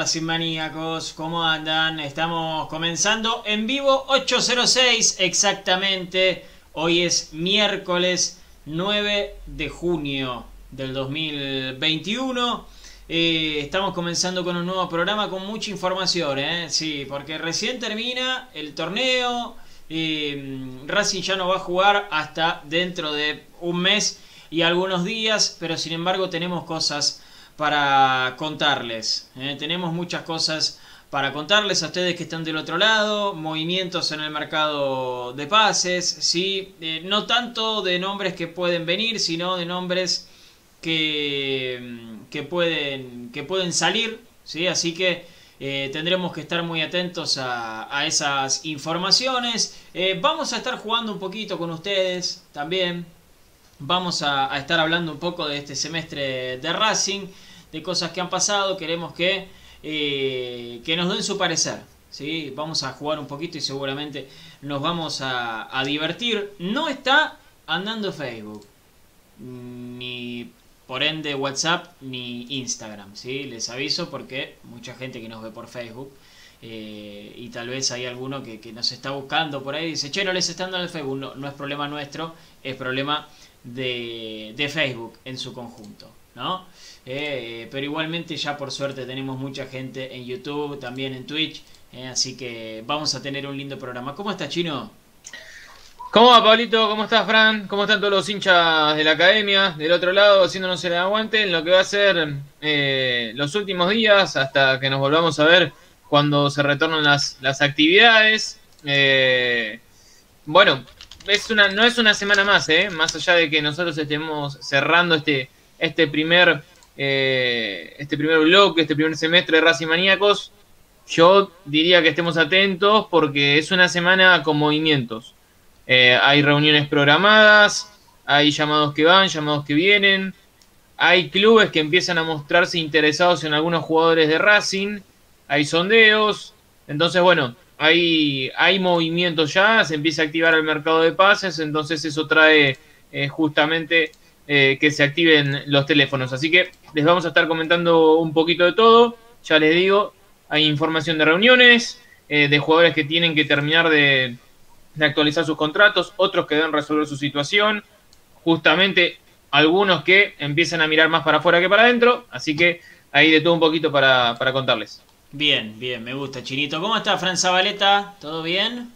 Racing Maníacos. ¿Cómo andan? Estamos comenzando en vivo 806 exactamente. Hoy es miércoles 9 de junio del 2021. Eh, estamos comenzando con un nuevo programa con mucha información, ¿eh? Sí, porque recién termina el torneo. eh, Racing ya no va a jugar hasta dentro de un mes y algunos días, pero sin embargo tenemos cosas para contarles. ¿eh? Tenemos muchas cosas para contarles a ustedes que están del otro lado, movimientos en el mercado de pases, ¿sí? Eh, no tanto de nombres que pueden venir, sino de nombres que, que, pueden, que pueden salir, ¿sí? Así que eh, tendremos que estar muy atentos a, a esas informaciones. Vamos a estar jugando un poquito con ustedes también. Vamos a estar hablando un poco de este semestre de Racing, de cosas que han pasado. Queremos que, eh, que nos den su parecer. ¿sí? Vamos a jugar un poquito y seguramente nos vamos a, a divertir. No está andando Facebook, ni por ende WhatsApp, ni Instagram. ¿sí? Les aviso porque mucha gente que nos ve por Facebook. eh, y tal vez hay alguno que, que nos está buscando por ahí dice, che, no les está dando el Facebook. No, no es problema nuestro, es problema de, de Facebook en su conjunto, ¿no? Eh, pero igualmente ya por suerte tenemos mucha gente en YouTube, también en Twitch, eh, así que vamos a tener un lindo programa. ¿Cómo estás, Chino? ¿Cómo va, Pablito? ¿Cómo estás, Fran? ¿Cómo están todos los hinchas de la academia? Del otro lado, haciéndonos el aguante en lo que va a ser eh, los últimos días hasta que nos volvamos a ver cuando se retornan las, las actividades. Eh, bueno, es una, no es una semana más, ¿eh? Más allá de que nosotros estemos cerrando este, este primer este primer bloque, este primer semestre de Racing Maníacos, yo diría que estemos atentos porque es una semana con movimientos. Eh, hay reuniones programadas, hay llamados que van, llamados que vienen, hay clubes que empiezan a mostrarse interesados en algunos jugadores de Racing, hay sondeos, entonces bueno, hay, hay movimientos ya, se empieza a activar el mercado de pases, entonces eso trae eh, justamente eh, que se activen los teléfonos. Así que les vamos a estar comentando un poquito de todo, ya les digo, hay información de reuniones, eh, de jugadores que tienen que terminar de, actualizar sus contratos, otros que deben resolver su situación, justamente algunos que empiezan a mirar más para afuera que para adentro, así que ahí de todo un poquito para, para contarles. Bien, bien, me gusta, Chinito. ¿Cómo está, Fran Zabaleta? ¿Todo bien?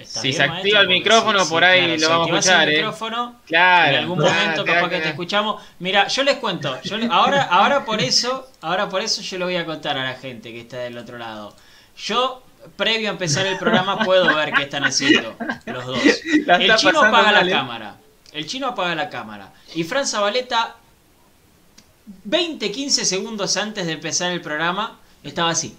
¿Está Si bien, se activa maestro? el micrófono, por ahí claro, lo si vamos a escuchar, el ¿eh? micrófono, Claro, en algún claro, momento capaz que te escuchamos. Mira, yo les cuento, yo ahora, ahora por eso, ahora por eso yo lo voy a contar a la gente que está del otro lado. Yo, previo a empezar el programa, puedo ver qué están haciendo los dos. El chino apaga mal, la ¿eh? cámara. El chino apaga la cámara. Y Fran Zabaleta 20, 15 segundos antes de empezar el programa, estaba así.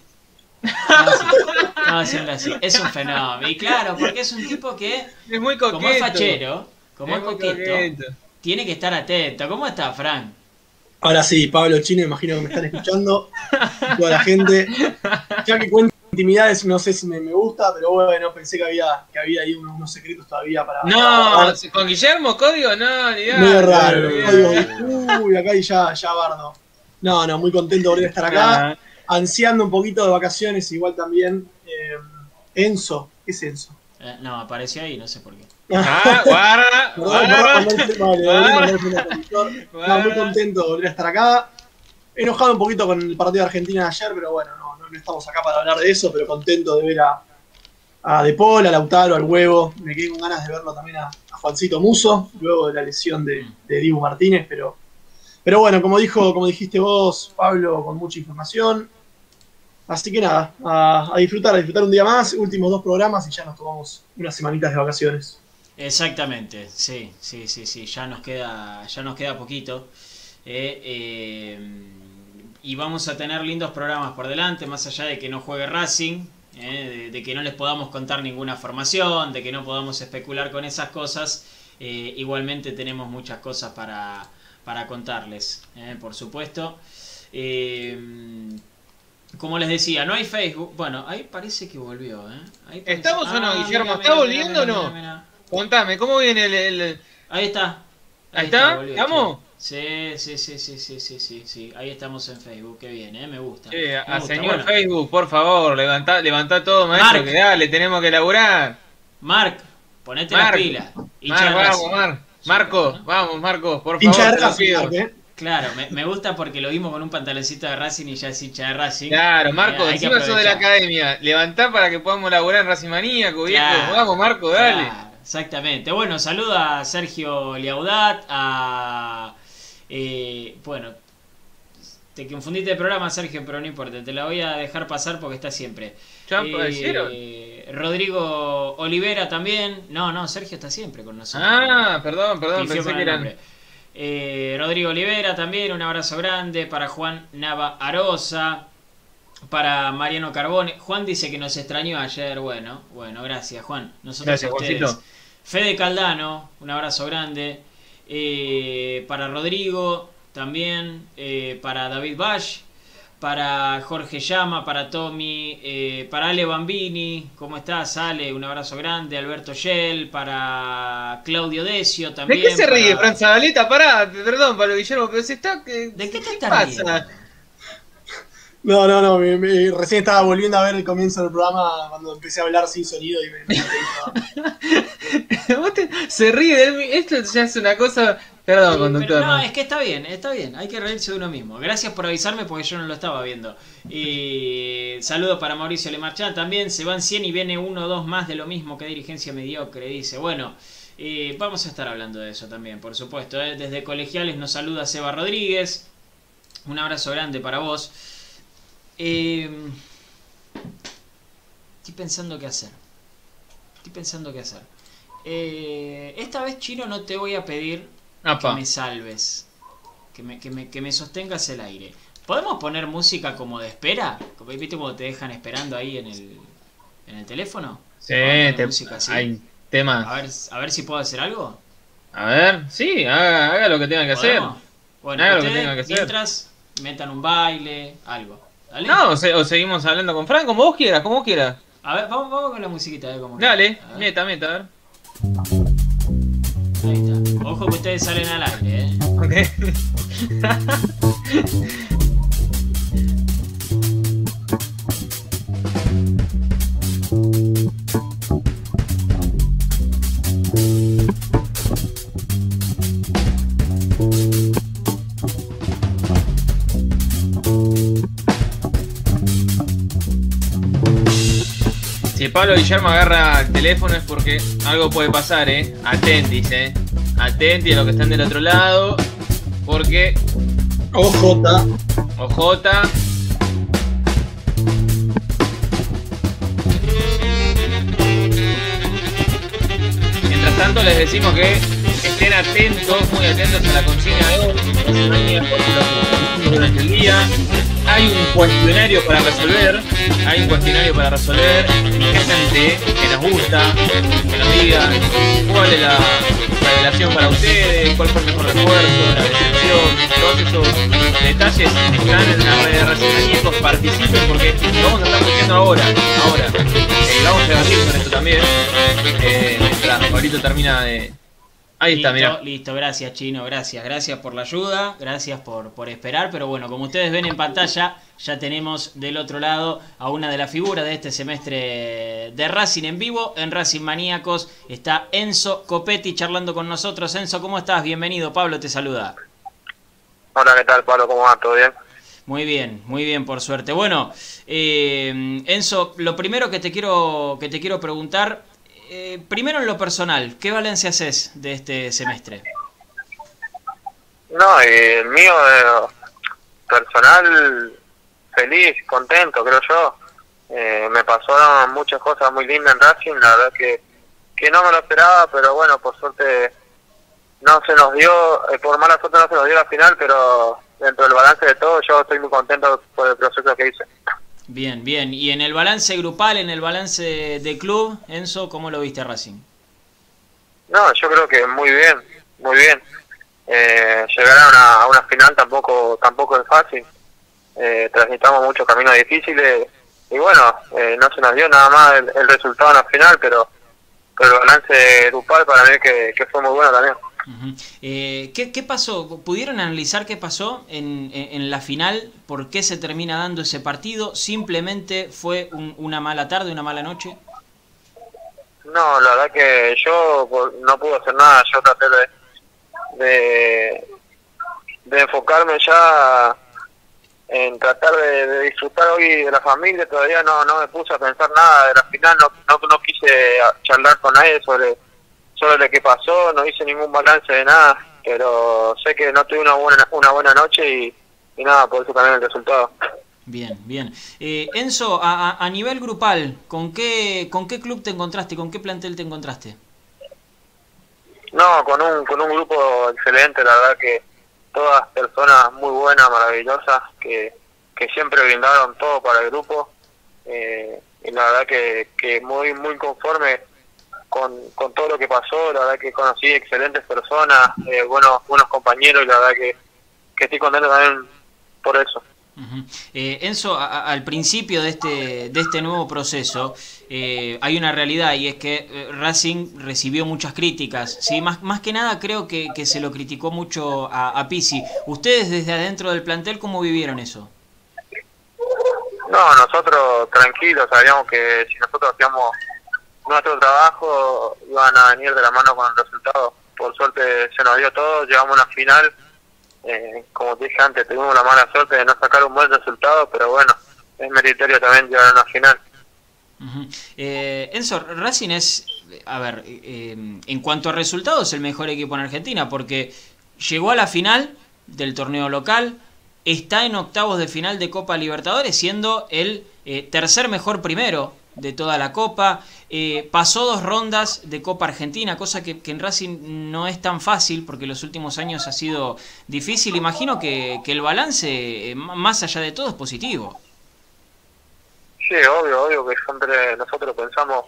Estaba haciendo así. Es un fenómeno. Y claro, porque es un tipo que, Es muy coqueto. como es fachero, como es, muy coqueto, tiene que estar atento. ¿Cómo está, Fran? Ahora sí, Pablo Chino, imagino que me están escuchando. Toda la gente. Ya que cuento intimidades, no sé si me, me gusta, pero bueno, pensé que había, que había ahí unos, unos secretos todavía para. No, para- con Guillermo, código, no, ni idea. Medio raro. Digo, Uy, acá y ya, ya bardo. No, no, muy contento de volver a estar acá. Ansiando un poquito de vacaciones, igual también. Eh, Enzo, ¿qué es Enzo? Eh, no, apareció ahí, no sé por qué. Ah, guarda, Perdón, guarda. No, muy contento de volver a estar acá. Enojado un poquito con el partido de Argentina de ayer, pero bueno, no, no, no estamos acá para hablar de eso, pero contento de ver a, a De Paul, a Lautaro, al Huevo. Me quedé con ganas de verlo también a, a Juancito Muso, luego de la lesión de, de Dibu Martínez, pero, pero bueno, como dijo, como dijiste vos, Pablo, con mucha información. Así que nada, a, disfrutar, a disfrutar un día más, últimos dos programas y ya nos tomamos unas semanitas de vacaciones. Exactamente, sí, sí, sí, sí, ya nos queda, ya nos queda poquito. eh, eh, y vamos a tener lindos programas por delante, más allá de que no juegue Racing, eh, de, de que no les podamos contar ninguna formación, de que no podamos especular con esas cosas. Eh, igualmente tenemos muchas cosas para, para contarles, eh, por supuesto. Eh, como les decía, no hay Facebook. Bueno, ahí parece que volvió, ¿eh? Ahí parece- ¿Estamos o no, Ah, Guillermo? mira, ¿Está mira, volviendo mira, o no? Contame, ¿cómo viene el. el- Ahí está. ¿Ahí está? ¿Estamos? Sí, sí, sí, sí, sí, sí, sí, sí. Ahí estamos en Facebook. Qué bien, ¿eh? Me gusta. Che, Me a gusta. señor Bueno, Facebook, por favor, levantá, levantá todo, maestro, Marc. que dale, tenemos que laburar. Marc, ponete Marc. las pilas. Mar, de vamos. Mar. Marco, vamos, Marco, por Hincha de favor, te lo Racing, pido. ¿eh? Claro, me, me gusta porque lo vimos con un pantaloncito de Racing y ya es hincha de Racing. Claro, Marco, Eh, hay que encima sos de la academia. Levantá para que podamos laburar en Racing Maníaco, viejo. Claro, Vamos, Marco, dale. Claro, exactamente. Bueno, saludo a Sergio Liaudat, a... eh, bueno, te confundiste de programa, Sergio, pero no importa, te la voy a dejar pasar porque está siempre. ¿Ya Eh, aparecieron? Rodrigo Olivera también. No, no, Sergio está siempre con nosotros. Ah, perdón, perdón, Pifió pensé que eran. Eh, Rodrigo Olivera también, un abrazo grande para Juan Nava Arosa, para Mariano Carbone. Juan dice que nos extrañó ayer, bueno, bueno, gracias Juan. Nosotros Gracias, a ustedes. Juancito. Fede Caldano, un abrazo grande. Eh, para Rodrigo también, eh, para David Bash, para Jorge Llama, para Tommy, eh, para Ale Bambini, ¿cómo estás Ale? Un abrazo grande, Alberto Shell, para Claudio Decio ¿De también. qué se para- ríe, Fran Zabaleta? Pará, perdón, Pablo Guillermo, pero se está. ¿Qué, ¿De qué te qué estás pasa? riendo? No, no, no, me- me- recién estaba volviendo a ver el comienzo del programa cuando empecé a hablar sin sonido y me... me- Vos te- se ríe de mí. Esto ya es una cosa. Sí, pero no, no. es que está bien, está bien, hay que reírse de uno mismo. Gracias por avisarme porque yo no lo estaba viendo. Y saludo para Mauricio Lemarchán también. Se van 100 y viene uno o dos más de lo mismo que dirigencia mediocre, dice. Bueno, eh, vamos a estar hablando de eso también, por supuesto. ¿eh? Desde Colegiales nos saluda Seba Rodríguez. Un abrazo grande para vos. Eh, estoy pensando qué hacer. Estoy pensando qué hacer. Eh, esta vez, Chino, no te voy a pedir que Apa. me salves. Que me, que, me, que me sostengas el aire. ¿Podemos poner música como de espera? Como, ¿Viste cómo te dejan esperando ahí en el, en el teléfono? Sí, te- música hay temas. A ver, a ver si puedo hacer algo. A ver, sí, haga, haga lo que tenga que hacer. Bueno, Haga lo que tenga que hacer. mientras metan un baile, algo. ¿Dale? No, o, se- o seguimos hablando con Fran, como vos quieras, como vos quieras. A ver, vamos, vamos con la musiquita. A ver cómo Dale, meta, meta, a ver. Ojo que ustedes salen al aire, ¿eh? Ok. Si Pablo Guillermo agarra el teléfono es porque algo puede pasar, ¿eh? Atentis, ¿eh? Atentis a los que están del otro lado. Porque, OJ. OJ. Mientras tanto les decimos que estén atentos, muy atentos a la consigna de hoy, durante el día. Hay un cuestionario para resolver, hay un cuestionario para resolver. Gente que nos gusta, que nos digan cuál es la revelación para ustedes, cuál fue el mejor refuerzo, la decepción, todos esos detalles están en la red de Racing participen porque lo vamos a estar haciendo ahora, ahora. Eh, vamos a debatir sobre esto también, eh, mientras Pablito termina de Ahí está, mira. Listo, gracias Chino, gracias. Gracias por la ayuda, gracias por, por esperar. Pero bueno, como ustedes ven en pantalla, ya tenemos del otro lado a una de las figuras de este semestre de Racing en vivo. En Racing Maníacos está Enzo Copetti charlando con nosotros. Enzo, ¿cómo estás? Bienvenido. Pablo te saluda. Hola, ¿qué tal, Pablo? ¿Cómo va? ¿Todo bien? Muy bien, muy bien, por suerte. Bueno, eh, Enzo, lo primero que te quiero, que te quiero preguntar eh, primero en lo personal, ¿qué balance haces de este semestre? No, el mío eh, personal, feliz, contento, creo yo. Eh, me pasaron muchas cosas muy lindas en Racing, la verdad que, que no me lo esperaba, pero bueno, por suerte no se nos dio, por mala suerte no se nos dio la final, pero dentro del balance de todo yo estoy muy contento por el proceso que hice. Bien, bien. Y en el balance grupal, en el balance de club, Enzo, ¿cómo lo viste a Racing? No, yo creo que muy bien, muy bien. Eh, llegar a una, final tampoco tampoco es fácil. Eh, transitamos muchos caminos difíciles y bueno, eh, no se nos dio nada más el, resultado en la final, pero, pero el balance grupal para mí que fue muy bueno también. Eh, ¿qué, pasó? ¿Pudieron analizar qué pasó en, en, la final? ¿Por qué se termina dando ese partido? ¿Simplemente fue una mala tarde, una mala noche? No, la verdad que yo no pude hacer nada. Yo traté de, de, enfocarme ya en tratar de, disfrutar hoy de la familia. Todavía no, no me puse a pensar nada de la final. No, no, no quise charlar con nadie sobre sobre lo que pasó, no hice ningún balance de nada, pero sé que no tuve una buena, una buena noche y, nada, por eso también el resultado. Bien, bien. Eh, Enzo, a, a, nivel grupal, ¿con qué, ¿con qué club te encontraste? ¿Con qué plantel te encontraste? No, con un, con un grupo excelente, la verdad que todas personas muy buenas, maravillosas, que, que siempre brindaron todo para el grupo. Eh, y la verdad que, que muy, muy conforme con, con todo lo que pasó, la verdad que conocí excelentes personas, eh, buenos, buenos compañeros y la verdad que, que estoy contento también por eso. eh, Enzo, al principio de este, de este nuevo proceso eh, hay una realidad y es que eh, Racing recibió muchas críticas. ¿sí? Más, más que nada creo que, que se lo criticó mucho a, a Pisi. ¿Ustedes desde adentro del plantel cómo vivieron eso? No, nosotros tranquilos, sabíamos que si nosotros hacíamos nuestro trabajo iban a venir de la mano con el resultado. Por suerte se nos dio todo, llegamos a una final. Eh, como dije antes, tuvimos la mala suerte de no sacar un buen resultado, pero bueno, es meritorio también llegar a una final. eh, Enzo, Racing es, a ver, eh, en cuanto a resultados, el mejor equipo en Argentina, porque llegó a la final del torneo local, está en octavos de final de Copa Libertadores, siendo el eh, tercer mejor primero de toda la Copa. Eh, pasó dos rondas de Copa Argentina, cosa que, en Racing no es tan fácil porque los últimos años ha sido difícil. Imagino que, que el balance, eh, más allá de todo, es positivo. Sí, obvio, obvio que siempre nosotros pensamos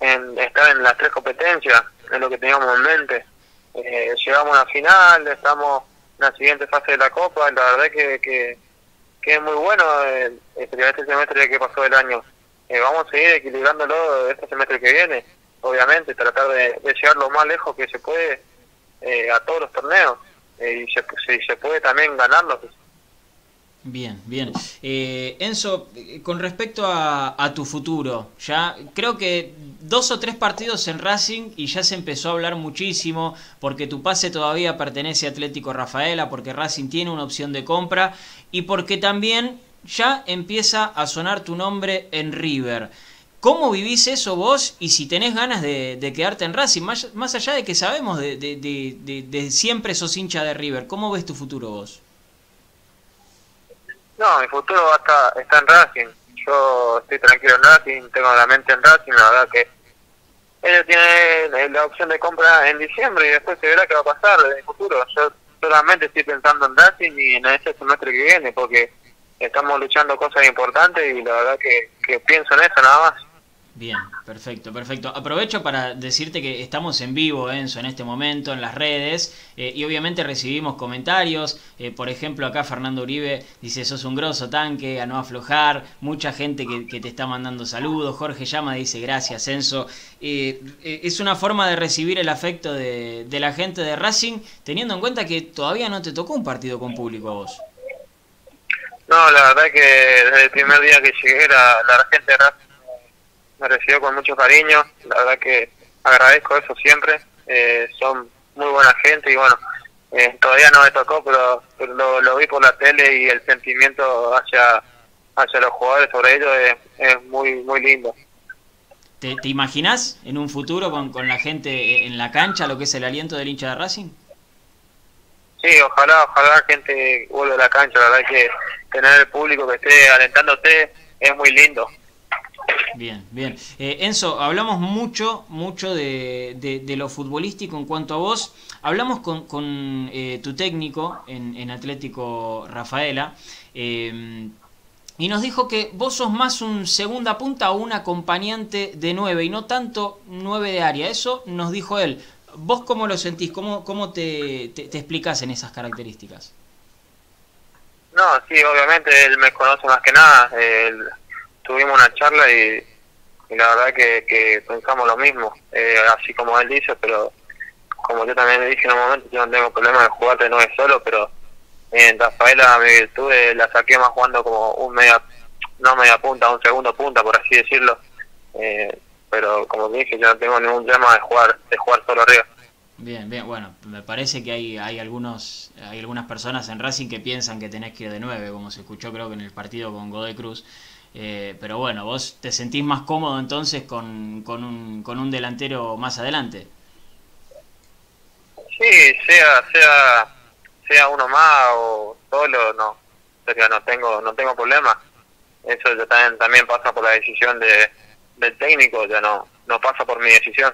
en estar en las tres competencias, es lo que teníamos en mente. Eh, llegamos a la final, estamos en la siguiente fase de la Copa, la verdad que, que, que es muy bueno el, este semestre que pasó el año eh, vamos a seguir equilibrándolo este semestre que viene, obviamente, tratar de, llegar lo más lejos que se puede eh, a todos los torneos eh, y se, se puede también ganarlos. Bien, bien. Eh, Enzo, con respecto a, a, tu futuro, ya creo que dos o tres partidos en Racing y ya se empezó a hablar muchísimo porque tu pase todavía pertenece a Atlético Rafaela, porque Racing tiene una opción de compra y porque también ya empieza a sonar tu nombre en River. ¿Cómo vivís eso vos y si tenés ganas de, quedarte en Racing? Más, allá de que sabemos de, de, siempre sos hincha de River, ¿cómo ves tu futuro vos? No, mi futuro está en Racing. Yo estoy tranquilo en Racing, tengo la mente en Racing, la verdad que ellos tienen eh, la opción de compra en diciembre y después se verá qué va a pasar en el futuro. Yo solamente estoy pensando en Racing y en ese semestre que viene porque estamos luchando cosas importantes y la verdad que, pienso en eso nada más. Bien, perfecto, perfecto. Aprovecho para decirte que estamos en vivo, Enzo, en este momento, en las redes, eh, y obviamente recibimos comentarios. Eh, por ejemplo, acá Fernando Uribe dice, sos un grosso tanque, a no aflojar. Mucha gente que, te está mandando saludos. Jorge Llama dice, gracias, Enzo. Eh, es una forma de recibir el afecto de, la gente de Racing, teniendo en cuenta que todavía no te tocó un partido con público a vos. No, la verdad que desde el primer día que llegué la, la gente de Racing me recibió con mucho cariño, la verdad que agradezco eso siempre, eh, son muy buena gente y bueno, eh, todavía no me tocó, pero, lo, vi por la tele y el sentimiento hacia, hacia los jugadores sobre ellos es, muy, muy lindo. ¿Te, ¿Te imaginas en un futuro con, con la gente en la cancha lo que es el aliento del hincha de Racing? Sí, ojalá, ojalá la gente vuelva a la cancha, la verdad que tener el público que esté alentándote es muy lindo. Bien, bien. Eh, Enzo, hablamos mucho, mucho de, de, lo futbolístico en cuanto a vos. Hablamos con, con eh, tu técnico en, Atlético Rafaela eh, y nos dijo que vos sos más un segunda punta o un acompañante de nueve y no tanto nueve de área. Eso nos dijo él. ¿Vos cómo lo sentís? ¿Cómo, cómo te, te, en esas características? No, sí, obviamente él me conoce más que nada. Él tuvimos una charla y, la verdad que, pensamos lo mismo, eh, así como él dice, pero como yo también le dije en un momento, yo no tengo problema de jugar de nueve solo, pero en Rafaela mi virtud la saqué más jugando como un media, no media punta, un segundo punta, por así decirlo. Eh, pero como dije, yo no tengo ningún tema de jugar, de jugar solo arriba. Bien, bien, bueno, me parece que hay, hay algunos, hay algunas personas en Racing que piensan que tenés que ir de nueve, como se escuchó creo que en el partido con Godoy Cruz. Eh, pero bueno, vos te sentís más cómodo entonces con, con, un, con un delantero más adelante. Sí, sea, sea, sea uno más o solo, no, no tengo, no tengo problema. Eso ya también, también pasa por la decisión de, del técnico, ya no, no pasa por mi decisión.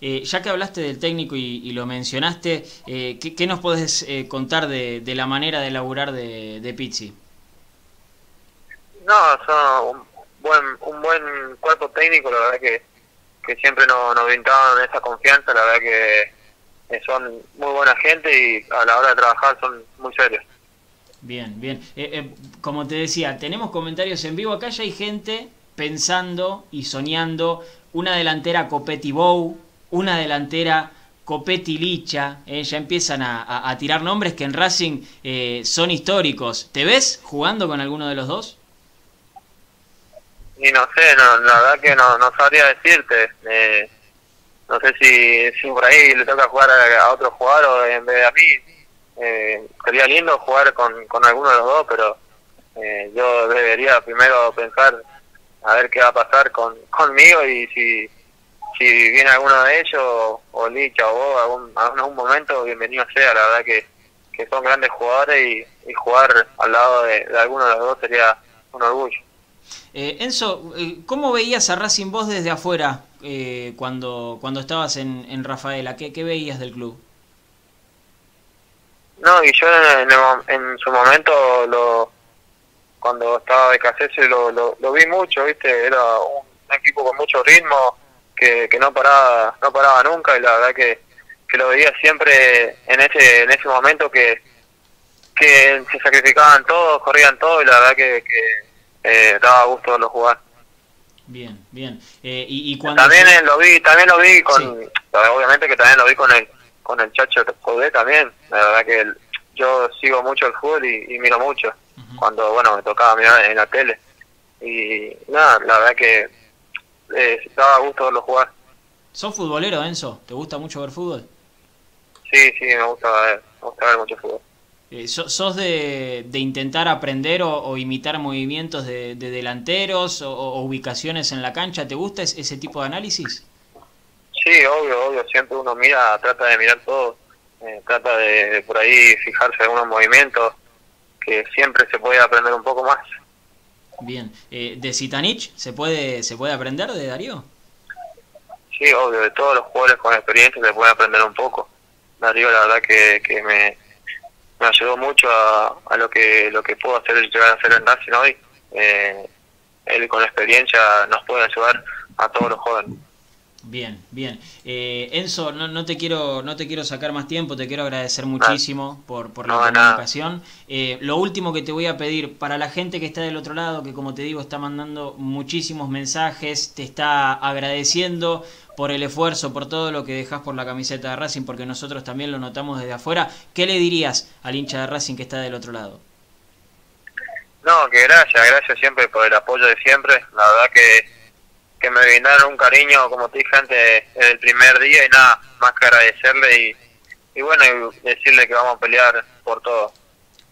Eh, ya que hablaste del técnico y, lo mencionaste, eh, ¿qué, nos podés contar de, de, la manera de laburar de, de Pizzi? No, son un buen, un buen cuerpo técnico, la verdad que, que siempre nos, nos brindaban esa confianza, la verdad que son muy buena gente y a la hora de trabajar son muy serios. Bien, bien. Eh, eh, como te decía, tenemos comentarios en vivo. Acá ya hay gente pensando y soñando una delantera Copetti Bow, una delantera Copetti Licha. Eh, ya empiezan a, a, tirar nombres que en Racing son históricos. ¿Te ves jugando con alguno de los dos? Y no sé, no, la verdad que no, no sabría decirte. Eh, no sé si, si por ahí le toca jugar a, otro jugador en vez de a mí. Eh, sería lindo jugar con, con alguno de los dos, pero eh, yo debería primero pensar a ver qué va a pasar con conmigo y si si viene alguno de ellos o Licha o vos algún, algún momento bienvenido sea la verdad que, que son grandes jugadores y, y jugar al lado de, de alguno de los dos sería un orgullo eh, Enzo, eh, ¿cómo veías a Racing vos desde afuera eh, cuando, cuando estabas en, en Rafaela? ¿Qué, ¿Qué, veías del club? No, y yo en, en su momento, lo, cuando estaba de Casese, lo, lo, vi mucho, ¿viste? Era un, equipo con mucho ritmo, que, que no paraba no paraba nunca y la verdad que, que lo veía siempre en ese en ese momento que, que se sacrificaban todos, corrían todos y la verdad que, que eh, daba gusto verlo jugar. Bien, bien. Eh, y, y cuando también eh, lo vi, también lo vi con, obviamente que también lo vi con el con el Chacho Jodé también. La verdad que yo sigo mucho el fútbol y, miro mucho. Cuando, bueno, me tocaba mirar en la tele. Y nada, la verdad que eh, daba gusto verlo jugar. ¿Sos futbolero, Enzo? ¿Te gusta mucho ver fútbol? Sí, sí, me gusta ver, me gusta ver mucho fútbol. Eh, ¿Sos de, de, intentar aprender o, imitar movimientos de, delanteros o, ubicaciones en la cancha? ¿Te gusta ese tipo de análisis? Sí, obvio, obvio. Siempre uno mira, trata de mirar todo, eh, trata de, por ahí fijarse en algunos movimientos que siempre se puede aprender un poco más. Bien. Eh, ¿De Zitanich se puede, se puede aprender de Darío? sí, obvio, de todos los jugadores con experiencia se puede aprender un poco. Darío la verdad que, que me, me ayudó mucho a, a lo que lo que puedo hacer llegar a hacer en Racing hoy. Eh, él con experiencia nos puede ayudar a todos los jóvenes. Bien, bien. Eh, Enzo, no, no, te quiero, no te quiero sacar más tiempo, te quiero agradecer muchísimo por, por la comunicación. Eh, lo último que te voy a pedir, para la gente que está del otro lado, que como te digo está mandando muchísimos mensajes, te está agradeciendo por el esfuerzo, por todo lo que dejas por la camiseta de Racing, porque nosotros también lo notamos desde afuera. ¿Qué le dirías al hincha de Racing que está del otro lado? No, que gracias, gracias siempre por el apoyo de siempre. La verdad que, que me brindaron un cariño, como te dije antes, desde el primer día y nada, más que agradecerle y, y bueno, y decirle que vamos a pelear por todo.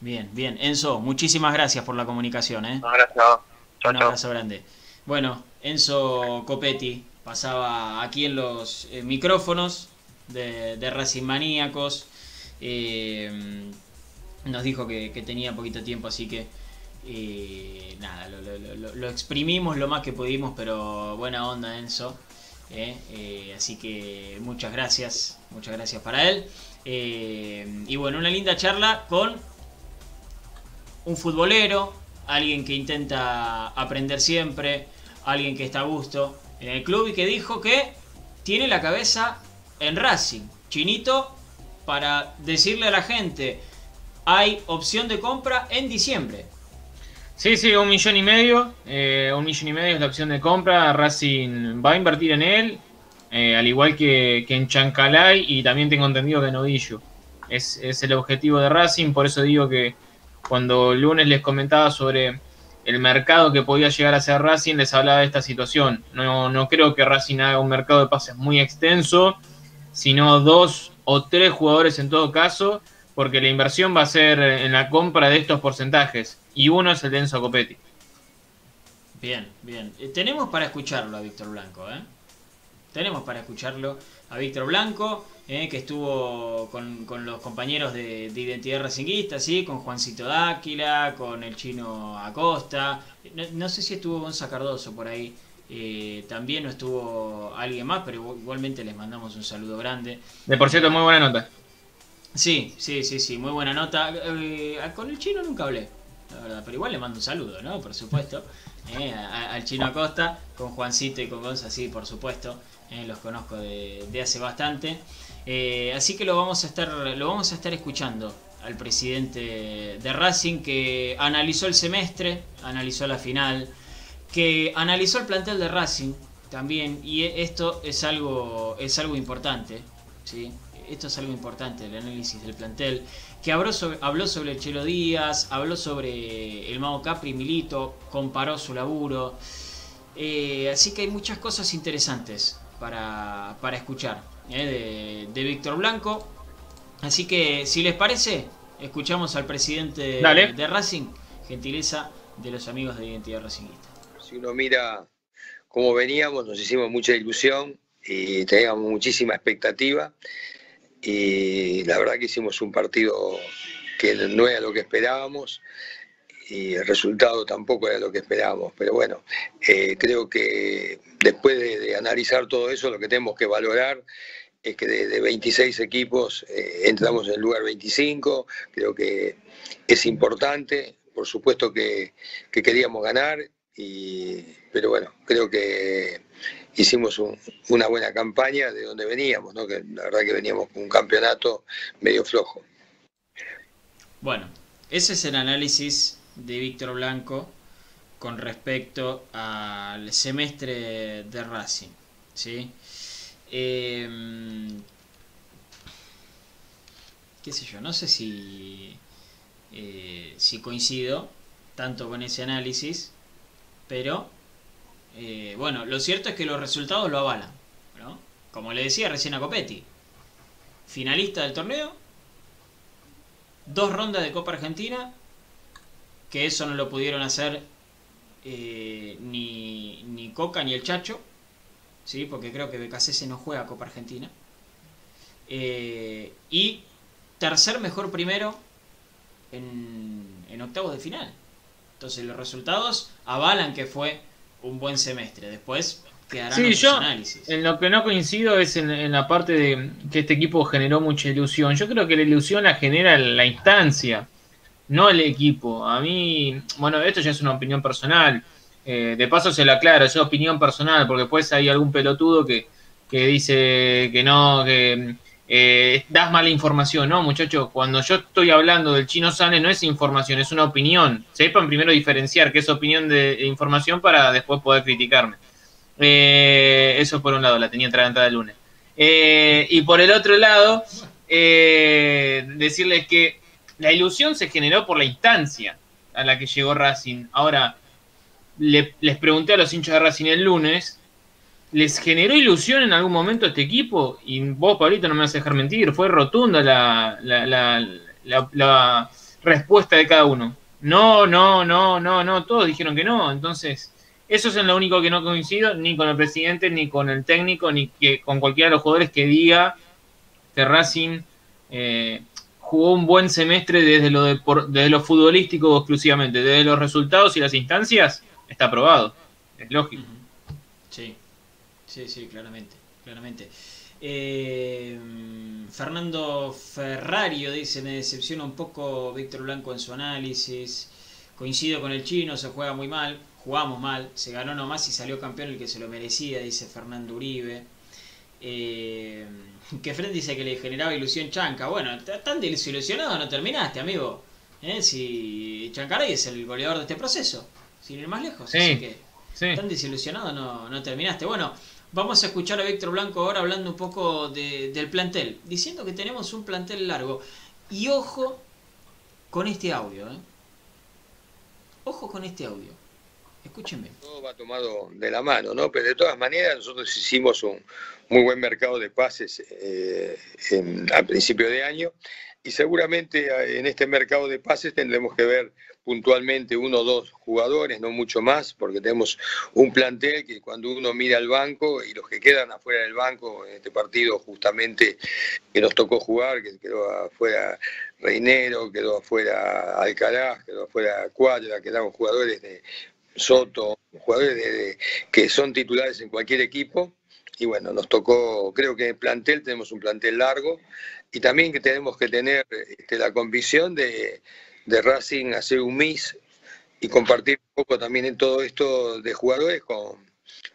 Bien, bien. Enzo, muchísimas gracias por la comunicación. ¿eh? No, gracias. Chao, Un chao. abrazo grande. Bueno, Enzo Copetti pasaba aquí en los eh, micrófonos de, de Racing Maníacos. Eh, nos dijo que, que tenía poquito tiempo, así que eh, nada, lo exprimimos lo más que pudimos, pero buena onda Enzo. eh, eh, así que muchas gracias, muchas gracias para él. Eh, y bueno, una linda charla con un futbolero, alguien que intenta aprender siempre, alguien que está a gusto en el club y que dijo que tiene la cabeza en Racing. Chinito, para decirle a la gente, hay opción de compra en diciembre. Sí, sí, un millón y medio. eh, un millón y medio es la opción de compra. Racing va a invertir en él, eh, al igual que, que en Chancalay y también tengo entendido que en Odillo. Es, el objetivo de Racing, por eso digo que cuando el lunes les comentaba sobre el mercado que podía llegar a ser Racing, les hablaba de esta situación. No, no creo que Racing haga un mercado de pases muy extenso, sino dos o tres jugadores en todo caso, porque la inversión va a ser en la compra de estos porcentajes. Y uno es el de Enzo Copetti. Bien, bien. Eh, tenemos para escucharlo a Víctor Blanco, ¿eh? Tenemos para escucharlo a Víctor Blanco, ¿eh? que estuvo con, con los compañeros de, de Identidad Racinguista, ¿sí? Con Juancito Dáquila, con el chino Acosta. No, no sé si estuvo Gonza Cardoso por ahí. eh, también no estuvo alguien más, pero igual- igualmente les mandamos un saludo grande. De por cierto, muy buena nota. Sí, sí, sí, sí, muy buena nota. Eh, con el chino nunca hablé, la verdad, pero igual le mando un saludo, ¿no? Por supuesto. Eh, a- al chino Acosta, con Juancito y con Gonza, sí, por supuesto. eh, los conozco de, de hace bastante. Eh, así que lo vamos a estar, lo vamos a estar escuchando al presidente de Racing que analizó el semestre, analizó la final, que analizó el plantel de Racing también, y e- esto es algo, es algo importante, ¿sí? Esto es algo importante, el análisis del plantel, que habló sobre, habló sobre el Chelo Díaz, habló sobre el Mago Capri Milito, comparó su laburo, eh, así que hay muchas cosas interesantes para, para escuchar ¿eh? de, de Víctor Blanco. Así que, si les parece, escuchamos al presidente Dale. de Racing, gentileza de los amigos de Identidad Racingista. Si uno mira cómo veníamos, nos hicimos mucha ilusión y teníamos muchísima expectativa. Y la verdad que hicimos un partido que no era lo que esperábamos y el resultado tampoco era lo que esperábamos. Pero bueno, eh, creo que después de, analizar todo eso, lo que tenemos que valorar es que de, de 26 equipos eh, entramos en el lugar 25. Creo que es importante. Por supuesto que, que queríamos ganar, y, pero bueno, creo que hicimos un- una buena campaña de donde veníamos, ¿no? que la verdad que veníamos con un campeonato medio flojo. Bueno, ese es el análisis de Víctor Blanco con respecto al semestre de Racing. ¿sí? Eh, qué sé yo, no sé si, eh, si coincido tanto con ese análisis, pero eh, bueno, lo cierto es que los resultados lo avalan. ¿no? Como le decía recién a Copetti, finalista del torneo, dos rondas de Copa Argentina, que eso no lo pudieron hacer eh, ni, ni Coca ni el Chacho, ¿sí? porque creo que BKC no juega Copa Argentina. Eh, y tercer mejor primero en, en octavos de final. Entonces los resultados avalan que fue un buen semestre. Después sí, yo en lo que no coincido es en, la parte de que este equipo generó mucha ilusión. Yo creo que la ilusión la genera la instancia, no el equipo. A mí, bueno, esto ya es una opinión personal. Eh, de paso se lo aclaro, es una opinión personal, porque después hay algún pelotudo que, que dice que no, que eh, das mala información. No, muchachos, cuando yo estoy hablando del chino Sane no es información, es una opinión. Sepan primero diferenciar qué es opinión de información para después poder criticarme. Eh, eso por un lado, la tenía atragantada el lunes. Eh, y por el otro lado, decirles que la ilusión se generó por la instancia a la que llegó Racing. Ahora, les pregunté a los hinchas de Racing el lunes, ¿les generó ilusión en algún momento este equipo? Y vos, Pablito, no me vas a dejar mentir, fue rotunda la, la respuesta de cada uno. No, no, no, no, no, todos dijeron que no. Entonces, eso es lo único que no coincido, ni con el presidente, ni con el técnico, ni que con cualquiera de los jugadores que diga que Racing eh, jugó un buen semestre desde lo, de, desde lo futbolístico exclusivamente, desde los resultados y las instancias, está aprobado. Es lógico. Sí, sí, sí, claramente, claramente. Eh, Fernando Ferrario dice, me decepciona un poco Víctor Blanco en su análisis. Coincido con el chino, se juega muy mal jugamos mal, se ganó nomás y salió campeón el que se lo merecía, dice Fernando Uribe. Eh, que Fred dice que le generaba ilusión Chanca. Bueno, tan desilusionado no terminaste, amigo. ¿Eh? Si Chancaray es el goleador de este proceso, sin ir más lejos. Así que tan desilusionado no, no terminaste. Bueno, vamos a escuchar a Víctor Blanco ahora hablando un poco del plantel, diciendo que tenemos un plantel largo. Y ojo con este audio. ¿eh? Ojo con este audio. Escúcheme. Todo va tomado de la mano, ¿no? Pero de todas maneras nosotros hicimos un muy buen mercado de pases eh, a principio de año y seguramente eh, en este mercado de pases tendremos que ver puntualmente uno o dos jugadores, no mucho más, porque tenemos un plantel que cuando uno mira al banco y los que quedan afuera del banco en este partido justamente que nos tocó jugar, que quedó afuera Reinero, quedó afuera Alcalá, quedó afuera Cuadra, quedaron jugadores de Soto, jugadores que son titulares en cualquier equipo. Y bueno, nos tocó, creo que en el plantel tenemos un plantel largo y también que tenemos que tener este, la convicción de, de Racing hacer un MIS y compartir un poco también en todo esto de jugadores con,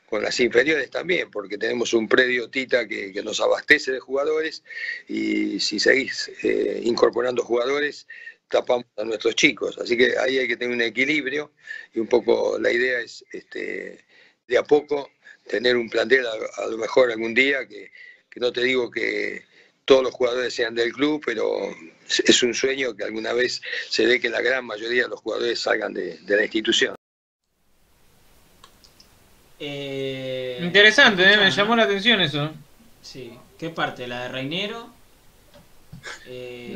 con las inferiores también, porque tenemos un predio Tita que, que nos abastece de jugadores y si seguís eh, incorporando jugadores, tapamos a nuestros chicos. Así que ahí hay que tener un equilibrio y un poco la idea es este, de a poco tener un plantel a, lo mejor algún día, que, no te digo que todos los jugadores sean del club, pero es un sueño que alguna vez se dé que la gran mayoría de los jugadores salgan de, la institución. Eh, Interesante, ¿eh? me llamó la atención eso. Sí, ¿qué parte? ¿La de Reinero? Eh,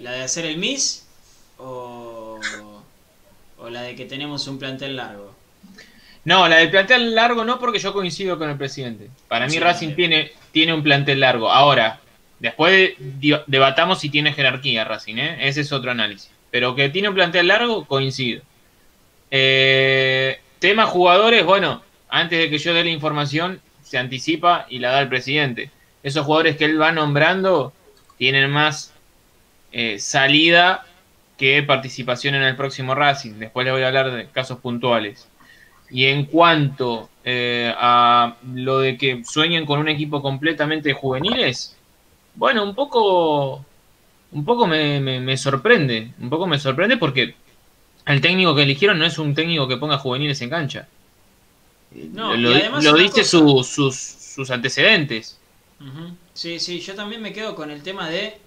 ¿La de hacer el Miss o, o la de que tenemos un plantel largo? No, la del plantel largo no, porque yo coincido con el presidente. Para mí Racing tiene, tiene un plantel largo. Ahora, después debatamos si tiene jerarquía Racing, ¿eh? ese es otro análisis. Pero que tiene un plantel largo, coincido. Eh, tema jugadores, bueno, antes de que yo dé la información, se anticipa y la da el presidente. Esos jugadores que él va nombrando tienen más eh, salida que participación en el próximo Racing. Después les voy a hablar de casos puntuales. Y en cuanto eh, a lo de que sueñen con un equipo completamente juveniles, bueno, un poco, un poco me, sorprende, un poco me sorprende porque el técnico que eligieron no es un técnico que ponga juveniles en cancha. No, lo, dice sus, sus, antecedentes. Sí, sí, yo también me quedo con el tema de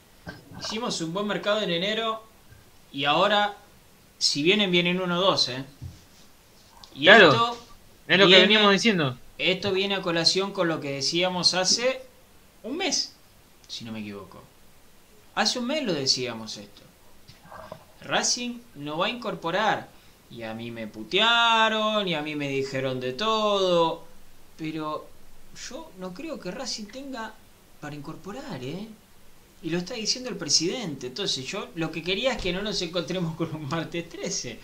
Hicimos un buen mercado en enero y ahora, si vienen, vienen 1-2, ¿eh? Y esto es lo que veníamos diciendo. Esto viene a colación con lo que decíamos hace un mes, si no me equivoco. Hace un mes lo decíamos esto. Racing no va a incorporar. Y a mí me putearon, y a mí me dijeron de todo. Pero yo no creo que Racing tenga para incorporar, ¿eh? Y lo está diciendo el presidente. Entonces yo lo que quería es que no nos encontremos con un martes 13.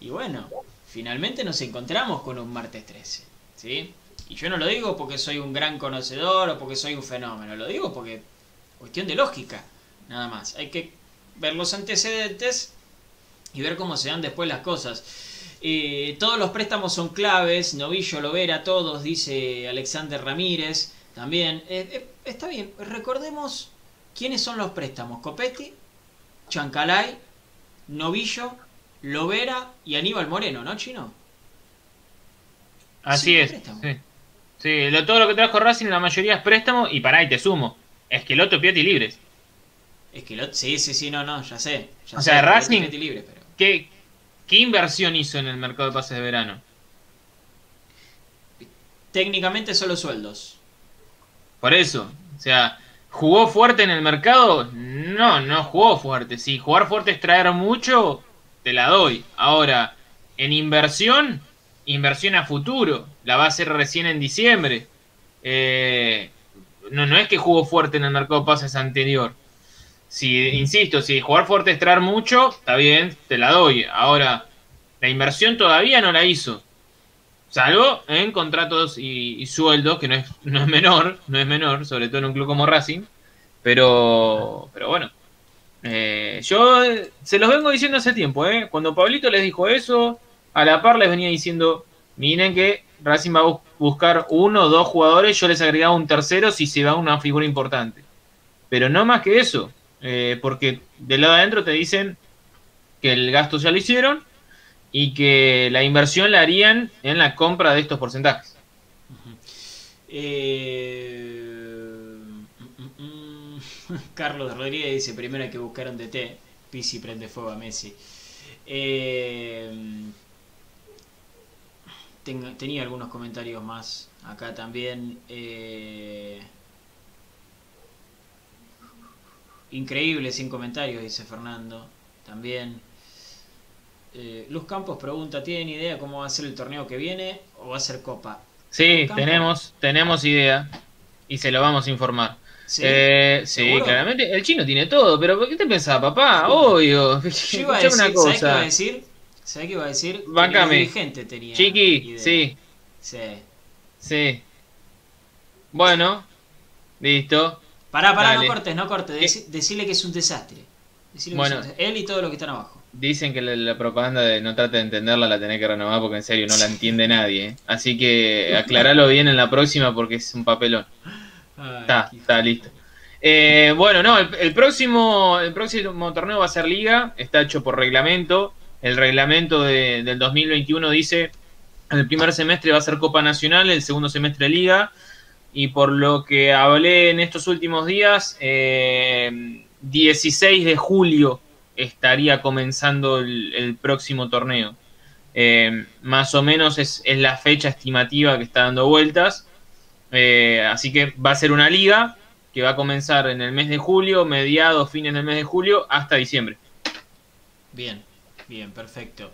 Y bueno, finalmente nos encontramos con un martes 13. ¿sí? Y yo no lo digo porque soy un gran conocedor o porque soy un fenómeno, lo digo porque cuestión de lógica, nada más. Hay que ver los antecedentes y ver cómo se dan después las cosas. Eh, todos los préstamos son claves, Novillo Lovera, todos, dice Alexander Ramírez, también. Eh, eh, está bien, recordemos quiénes son los préstamos. Copetti, Chancalay, Novillo, Lovera y Aníbal Moreno, ¿no, Chino? Así es. Sí, todo lo que trajo Racing, la mayoría es préstamo y para ahí te sumo. Esqueloto, Piatti libres. Esqueloto, sí, sí, sí, no, no, ya sé. o sea, Racing, ¿qué, ¿qué inversión hizo en el mercado de pases de verano? Técnicamente solo sueldos. Por eso, o sea, ¿jugó fuerte en el mercado? No, no jugó fuerte. Si jugar fuerte es traer mucho, te la doy. Ahora, en inversión, inversión a futuro. La va a hacer recién en diciembre. Eh, no, no es que jugó fuerte en el mercado de pases anterior. Si, insisto, si jugar fuerte es traer mucho, está bien, te la doy. Ahora, la inversión todavía no la hizo. Salvo en contratos y, sueldos, que no es, no es menor, no es menor, sobre todo en un club como Racing. Pero, pero bueno, eh, yo se los vengo diciendo hace tiempo, ¿eh? Cuando Pablito les dijo eso, a la par les venía diciendo, miren que Racing va a buscar uno o dos jugadores, yo les agregaba un tercero si se va una figura importante. Pero no más que eso, eh, porque del lado adentro te dicen que el gasto ya lo hicieron y que la inversión la harían en la compra de estos porcentajes. Eh. Carlos Rodríguez dice, primero hay que buscar un DT, Pisi prende fuego a Messi. Eh, tenía algunos comentarios más acá también. Eh, increíble sin comentarios, dice Fernando. También. Eh, Luz Campos pregunta, ¿tienen idea cómo va a ser el torneo que viene o va a ser Copa? Sí, tenemos, tenemos idea y se lo vamos a informar. Sí, eh, claramente. El chino tiene todo, pero ¿por qué te pensás, papá? Obvio. Yo iba a decir, una cosa. qué iba a decir? ¿Sabes qué iba a decir? Bancame. Tenía. Chiqui, sí. Sí. Sí. Bueno, listo. Pará, pará, no cortes, no cortes. decirle que es un desastre. bueno, Él y todo lo que están abajo. Dicen que la, propaganda de no trate de entenderla la tenés que renovar porque en serio no la entiende nadie. ¿eh? Así que aclaralo bien en la próxima porque es un papelón. está, está listo. Eh, bueno, no, el, próximo, el próximo torneo va a ser liga, está hecho por reglamento. El reglamento de, del 2021 dice, el primer semestre va a ser Copa Nacional, el segundo semestre Liga, y por lo que hablé en estos últimos días, 16 eh, de julio estaría comenzando el, próximo torneo. Eh, más o menos es, la fecha estimativa que está dando vueltas. Eh, así que va a ser una liga que va a comenzar en el mes de julio, mediados, fines del mes de julio, hasta diciembre. Bien. Bien, perfecto.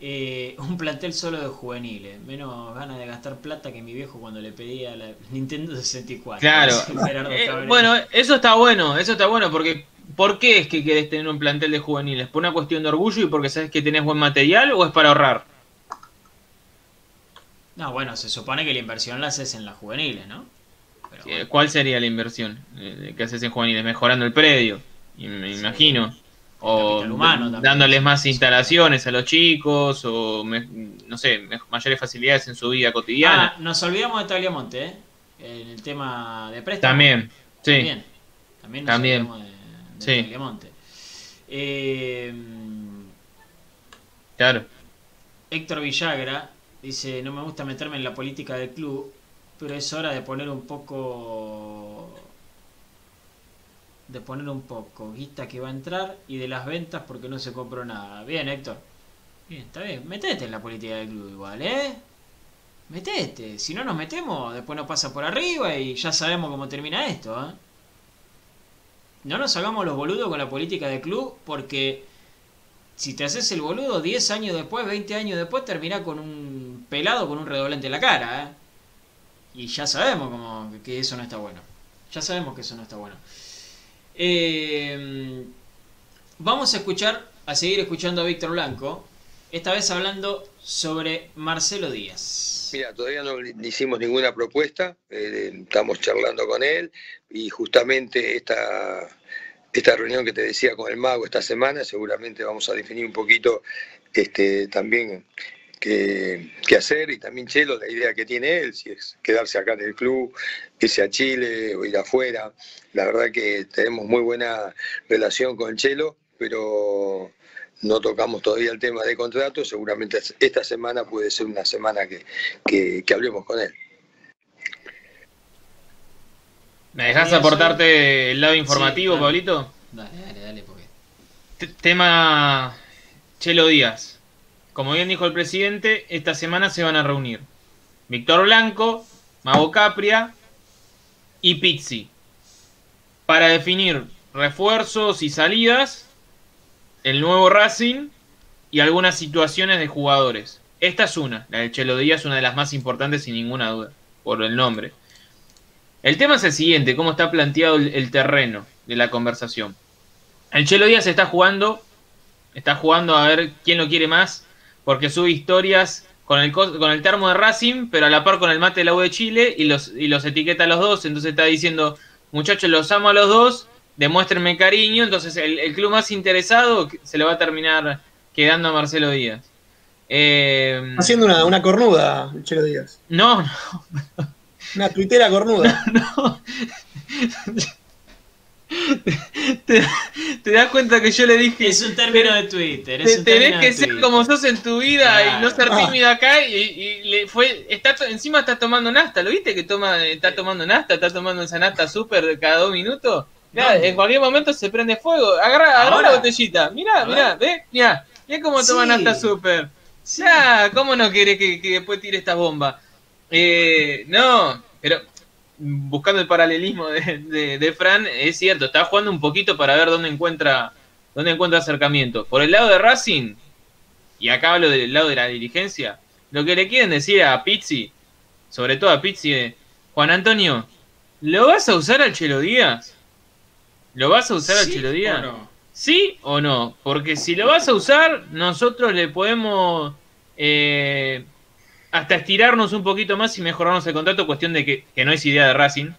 Eh, un plantel solo de juveniles. Menos ganas de gastar plata que mi viejo cuando le pedía la Nintendo 64. Claro. Eh, bueno, eso está bueno, eso está bueno porque ¿por qué es que querés tener un plantel de juveniles? ¿Por una cuestión de orgullo y porque sabes que tenés buen material o es para ahorrar? No, bueno, se supone que la inversión la haces en las juveniles, ¿no? ¿Cuál sería la inversión eh, que haces en juveniles? Mejorando el predio, me imagino o dándoles más instalaciones a los chicos o no sé, mayores facilidades en su vida cotidiana. Ah, nos olvidamos de Tagliamonte, ¿eh? En el tema de préstamo. También, sí. También, también nos olvidamos de, de Tagliamonte. Eh, claro. Héctor Villagra dice, no me gusta meterme en la política del club, pero es hora de poner un poco de poner un poco guita que va a entrar y de las ventas porque no se compró nada. Bien, Héctor. Bien, está bien. Metete en la política del club igual, ¿eh? Metete. Si no nos metemos, después nos pasa por arriba y ya sabemos cómo termina esto, ¿eh? No nos hagamos los boludos con la política del club porque si te haces el boludo 10 años después, 20 años después, termina con un pelado con un redoblante en la cara, ¿eh? Y ya sabemos como que eso no está bueno. Ya sabemos que eso no está bueno. Eh, vamos a escuchar, a seguir escuchando a Víctor Blanco, esta vez hablando sobre Marcelo Díaz. Mira, todavía no le hicimos ninguna propuesta, eh, estamos charlando con él y justamente esta, esta reunión que te decía con el mago esta semana, seguramente vamos a definir un poquito este, también qué, qué hacer y también Chelo, la idea que tiene él, si es quedarse acá en el club, irse a Chile o ir afuera. La verdad que tenemos muy buena relación con Chelo, pero no tocamos todavía el tema de contrato, seguramente esta semana puede ser una semana que, que, que hablemos con él. ¿Me dejas aportarte el lado informativo, Sí, claro. Pablito? Dale, dale, dale, porque. Tema Chelo Díaz. Como bien dijo el presidente, esta semana se van a reunir Víctor Blanco, Mago Capria y Pizzi para definir refuerzos y salidas, el nuevo Racing y algunas situaciones de jugadores. Esta es una, la de Chelo Díaz, una de las más importantes sin ninguna duda, por el nombre. El tema es el siguiente, cómo está planteado el, el terreno de la conversación. El Chelo Díaz está jugando, está jugando a ver quién lo quiere más, porque sube historias con el, con el termo de Racing, pero a la par con el mate de la U de Chile y los, y los etiqueta a los dos, entonces está diciendo, muchachos, los amo a los dos, demuéstrenme cariño, entonces el, el club más interesado se le va a terminar quedando a Marcelo Díaz. Eh, Haciendo una, una cornuda, el Chelo Díaz. no, no, Una tuitera cornuda. no. Te, te das cuenta que yo le dije... Es un término de Twitter. Es Te, un tenés término que de ser Twitter. como sos en tu vida y no ser tímida acá y, y le fue está encima está tomando nasta, ¿lo viste que toma está tomando nasta, está tomando esa nasta súper cada dos minutos? En cualquier momento se prende fuego. Agarra, agarra la botellita. Mirá, mirá, ve, mirá, mirá cómo toma Sí. nasta súper. Ya, ¿cómo no quiere que, que después tire esta bomba? Eh, no, pero buscando el paralelismo de, de- de Fran, es cierto, está jugando un poquito para ver dónde encuentra, dónde encuentra acercamiento. Por el lado de Racing, y acá hablo del lado de la dirigencia, lo que le quieren decir a Pizzi, sobre todo a Pizzi, es, Juan Antonio, ¿lo vas a usar al Chelo Díaz? ¿Lo vas a usar al ¿Sí Chelo Díaz? o no? ¿Sí o no? Porque si lo vas a usar, nosotros le podemos eh, hasta estirarnos un poquito más y mejorarnos el contrato, cuestión de que, no es idea de Racing.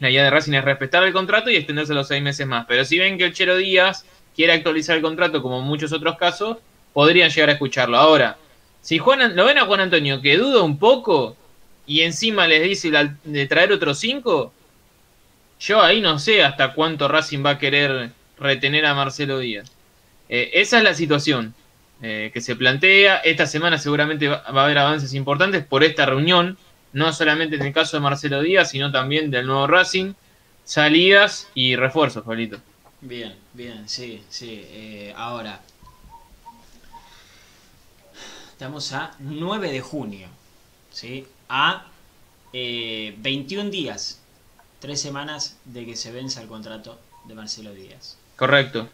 La idea de Racing es respetar el contrato y extenderse los seis meses más. Pero si ven que el Chelo Díaz quiere actualizar el contrato, como en muchos otros casos, podrían llegar a escucharlo. Ahora, si Juan, lo ven a Juan Antonio que duda un poco y encima les dice de traer otros cinco, yo ahí no sé hasta cuánto Racing va a querer retener a Marcelo Díaz. Eh, esa es la situación eh, que se plantea. Esta semana seguramente va, va a haber avances importantes por esta reunión, no solamente en el caso de Marcelo Díaz, sino también del nuevo Racing, salidas y refuerzos, Pablito. Bien, bien, sí, sí. eh, ahora, estamos a 9 de junio, ¿sí? A eh, 21 días, tres semanas de que se venza el contrato de Marcelo Díaz. Correcto.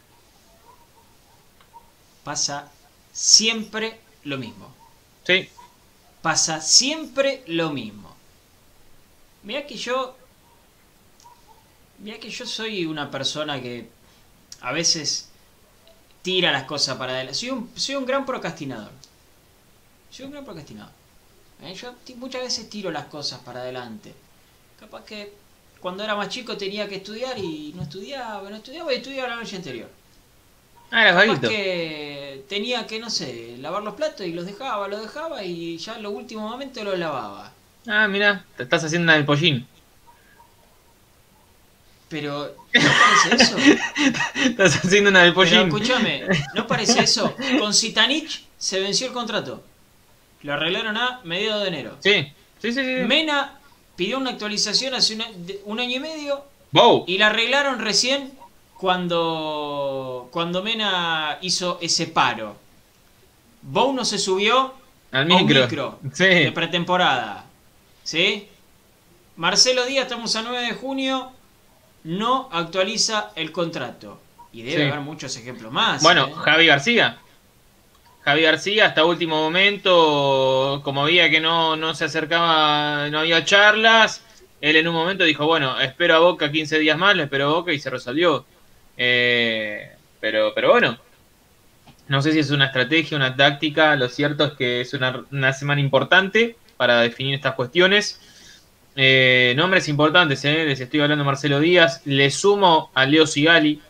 Pasa siempre lo mismo. Sí, Pasa siempre lo mismo. Mira que yo. Mira que yo soy una persona que a veces tira las cosas para adelante. Soy un, soy un gran procrastinador. Soy un gran procrastinador. Eh, Yo muchas veces tiro las cosas para adelante. Capaz que cuando era más chico tenía que estudiar y no estudiaba, no estudiaba y estudiaba la noche anterior. Ah, que tenía que, no sé, lavar los platos y los dejaba, los dejaba y ya en los últimos momentos los lavaba. Ah, mira, te estás haciendo una del pollín. Pero, ¿no parece eso? Estás haciendo una del Pero pollín. escúchame, ¿no parece eso? Con Sitanich se venció el contrato. Lo arreglaron a mediados de enero. Sí, sí, sí. sí. Mena pidió una actualización hace una- un año y medio Wow. y la arreglaron recién cuando, cuando Mena hizo ese paro. Bow no se subió Al a un micro. de pretemporada. ¿Sí? Marcelo Díaz, estamos a 9 de junio, no actualiza el contrato. Y debe Sí. haber muchos ejemplos más. Bueno, ¿eh? Javi García. Javi García hasta último momento, como veía que no, no se acercaba, no había charlas, él en un momento dijo, bueno, espero a Boca 15 días más, lo espero a Boca y se resolvió. Eh, pero, pero bueno, no sé si es una estrategia, una táctica, lo cierto es que es una, una semana importante para definir estas cuestiones. Eh, nombres importantes, eh, les estoy hablando Marcelo Díaz. Le sumo a Leo Sigali.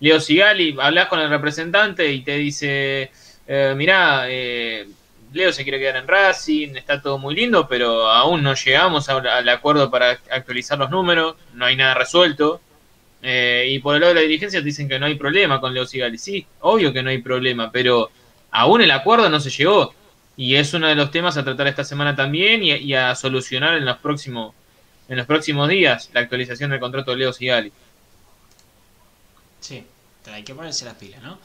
Leo Sigali, hablas con el representante y te dice, eh, mirá, eh, Leo se quiere quedar en Racing, está todo muy lindo, pero aún no llegamos al acuerdo para actualizar los números, no hay nada resuelto. Eh, y por el lado de la dirigencia dicen que no hay problema con Leo Sigali. Sí, obvio que no hay problema, pero aún el acuerdo no se llegó. Y es uno de los temas a tratar esta semana también y, y a solucionar en los próximos en los próximos días la actualización del contrato de Leo Sigali. Sí, hay que ponerse las pilas, ¿no?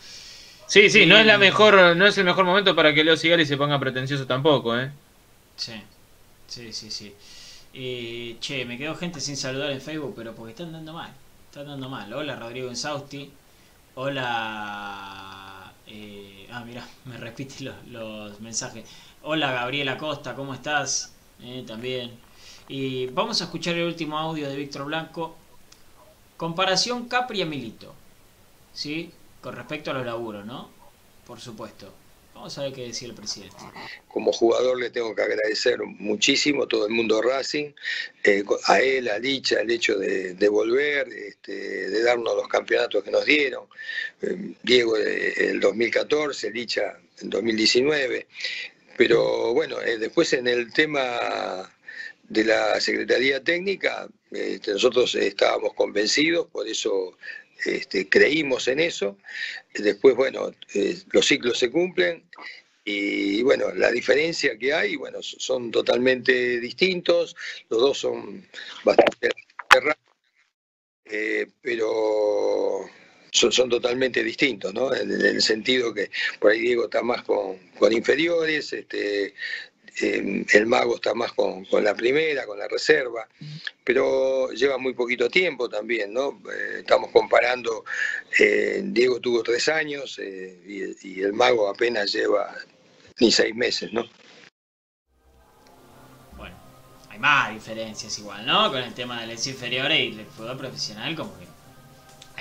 Sí, sí, no es la mejor, no es el mejor momento para que Leo Sigali se ponga pretencioso tampoco, ¿eh? Sí, sí, sí, sí. Eh, che, me quedó gente sin saludar en Facebook, pero porque están dando mal. Están dando mal. Hola Rodrigo Insausti. Hola. Eh, ah, mira, me repite los, los, mensajes. Hola Gabriela Costa, ¿cómo estás? Eh, también. Y vamos a escuchar el último audio de Víctor Blanco. Comparación Capri a Milito. ¿Sí? Con respecto a los laburos, ¿no? Por supuesto. Vamos a ver qué decía el presidente. Como jugador le tengo que agradecer muchísimo a todo el mundo Racing, eh, a él, a Licha, el hecho de, volver, este, de darnos los campeonatos que nos dieron. Eh, Diego el 2014, Licha en 2019. Pero bueno, eh, después en el tema de la Secretaría Técnica, este, nosotros estábamos convencidos, por eso este, creímos en eso. Después, bueno, eh, los ciclos se cumplen y bueno, la diferencia que hay, bueno, son totalmente distintos, los dos son bastante eh, pero son, totalmente distintos, ¿no? En, en, el sentido que por ahí Diego está más con, con inferiores, este, eh, el mago está más con, la primera, con la reserva, pero lleva muy poquito tiempo también, ¿no? Eh, estamos comparando, eh, Diego tuvo tres años y, y, el mago apenas lleva ni seis meses, ¿no? Bueno, hay más diferencias igual, ¿no? Con el tema de las inferiores y el fútbol profesional, como que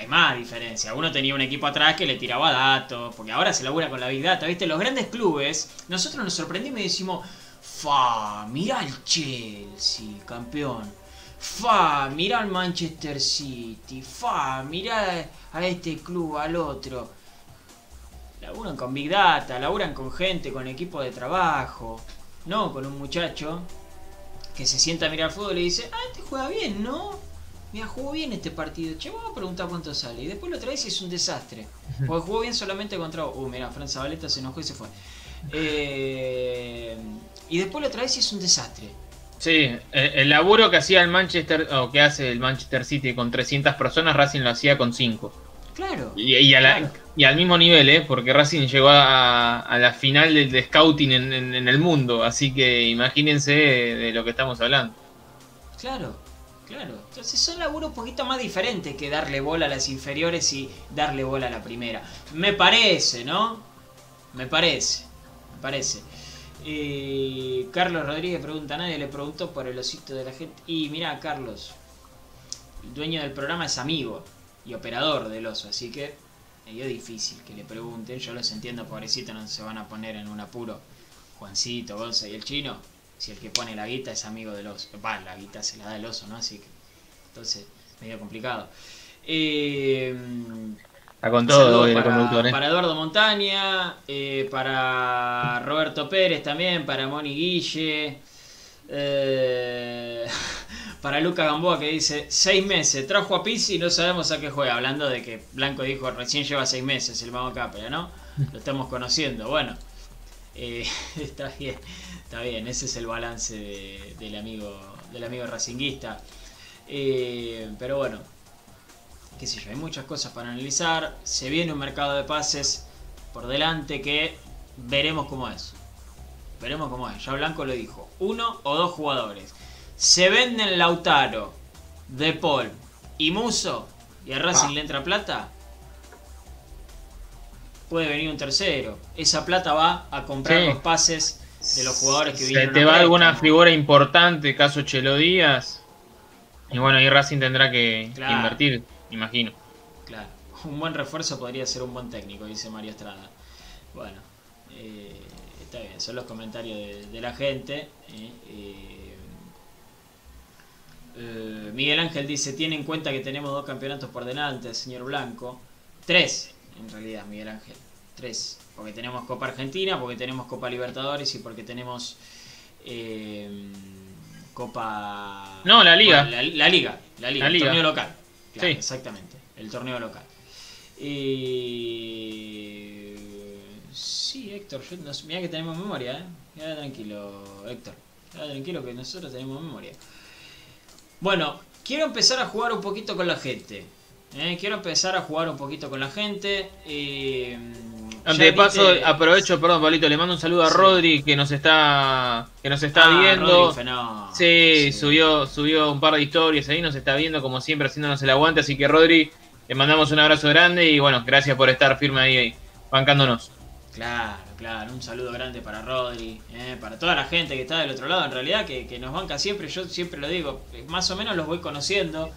hay más diferencia. Uno tenía un equipo atrás que le tiraba datos, porque ahora se labura con la Big Data, ¿viste? Los grandes clubes, nosotros nos sorprendimos y decimos, fa, mira el Chelsea, campeón. Fa, mira al Manchester City. Fa, mira a este club, al otro. Laburan con Big Data, laburan con gente, con equipo de trabajo. No con un muchacho que se sienta a mirar fútbol y dice, ah, este juega bien, ¿no? Mira, jugó bien este partido. Che, vamos a preguntar cuánto sale. Y después lo traes y es un desastre. Porque jugó bien solamente contra. Uh, mira, Fran Zabaleta se enojó y se fue. Eh, y después lo traes y es un desastre. Sí, el, el laburo que hacía el Manchester, o que hace el Manchester City con 300 personas, Racing lo hacía con 5. Claro. Y, y, a la, claro. y, al mismo nivel, ¿eh? Porque Racing llegó a, a la final de, de scouting en, en, en, el mundo. Así que imagínense de, de lo que estamos hablando. Claro, Claro, entonces son laburos un poquito más diferentes que darle bola a las inferiores y darle bola a la primera. Me parece, ¿no? Me parece, me parece. Eh, Carlos Rodríguez pregunta, nadie le preguntó por el osito de la gente. Y mira, Carlos, el dueño del programa es amigo y operador del oso, así que medio difícil que le pregunten. Yo los entiendo, pobrecito, no se van a poner en un apuro. Juancito, Gonza y el chino si el que pone la guita es amigo del oso. Va, la guita se la da el oso, ¿no? Así que. Entonces, medio complicado. Eh, Está con todo hoy para, el conductor, ¿eh? para Eduardo Montaña, eh, para Roberto Pérez también, para Moni Guille. Eh, para Luca Gamboa que dice seis meses, trajo a Pizzi y no sabemos a qué juega, hablando de que Blanco dijo recién lleva seis meses el Mago Capria, ¿no? Lo estamos conociendo, bueno, eh, está bien, está bien, ese es el balance de, del amigo del amigo racinguista. Pero bueno, qué sé yo, hay muchas cosas para analizar. Se viene un mercado de pases por delante que veremos cómo es. Veremos cómo es. Ya Blanco lo dijo. Uno o dos jugadores. Se venden Lautaro, De Paul y Muso y a Racing ah. le entra plata. Puede venir un tercero. Esa plata va a comprar sí. los pases de los jugadores que vienen. Se te va alguna figura importante, caso Chelo Díaz. Y bueno, ahí Racing tendrá que, claro. que, invertir, imagino. Claro, un buen refuerzo podría ser un buen técnico, dice Mario Estrada. Bueno, eh, está bien, son los comentarios de, de la gente. eh, eh, eh, Miguel Ángel dice, tiene en cuenta que tenemos dos campeonatos por delante, señor Blanco. Tres, en realidad, Miguel Ángel. Tres. Porque tenemos Copa Argentina, porque tenemos Copa Libertadores y porque tenemos eh, Copa... No, la Liga. Bueno, la, la Liga, la Liga, La el Liga. torneo local. Claro, Sí. exactamente, el torneo local. Y... Sí, Héctor, yo no sé, mirá que tenemos memoria, ¿eh? Tranquilo, Héctor. Tranquilo que nosotros tenemos memoria. Bueno, quiero empezar a jugar un poquito con la gente. ¿eh? Quiero empezar a jugar un poquito con la gente. eh, De paso, viste- aprovecho, perdón, Pablito, le mando un saludo a Sí. Rodri que nos está que nos está Ah, viendo. Sí, subió subió un par de historias ahí, nos está viendo como siempre haciéndonos el aguante, así que Rodri, le mandamos un abrazo grande y bueno, gracias por estar firme ahí, ahí bancándonos. Claro, claro, un saludo grande para Rodri, eh, para toda la gente que está del otro lado, en realidad que, que nos banca siempre, yo siempre lo digo, eh, más o menos los voy conociendo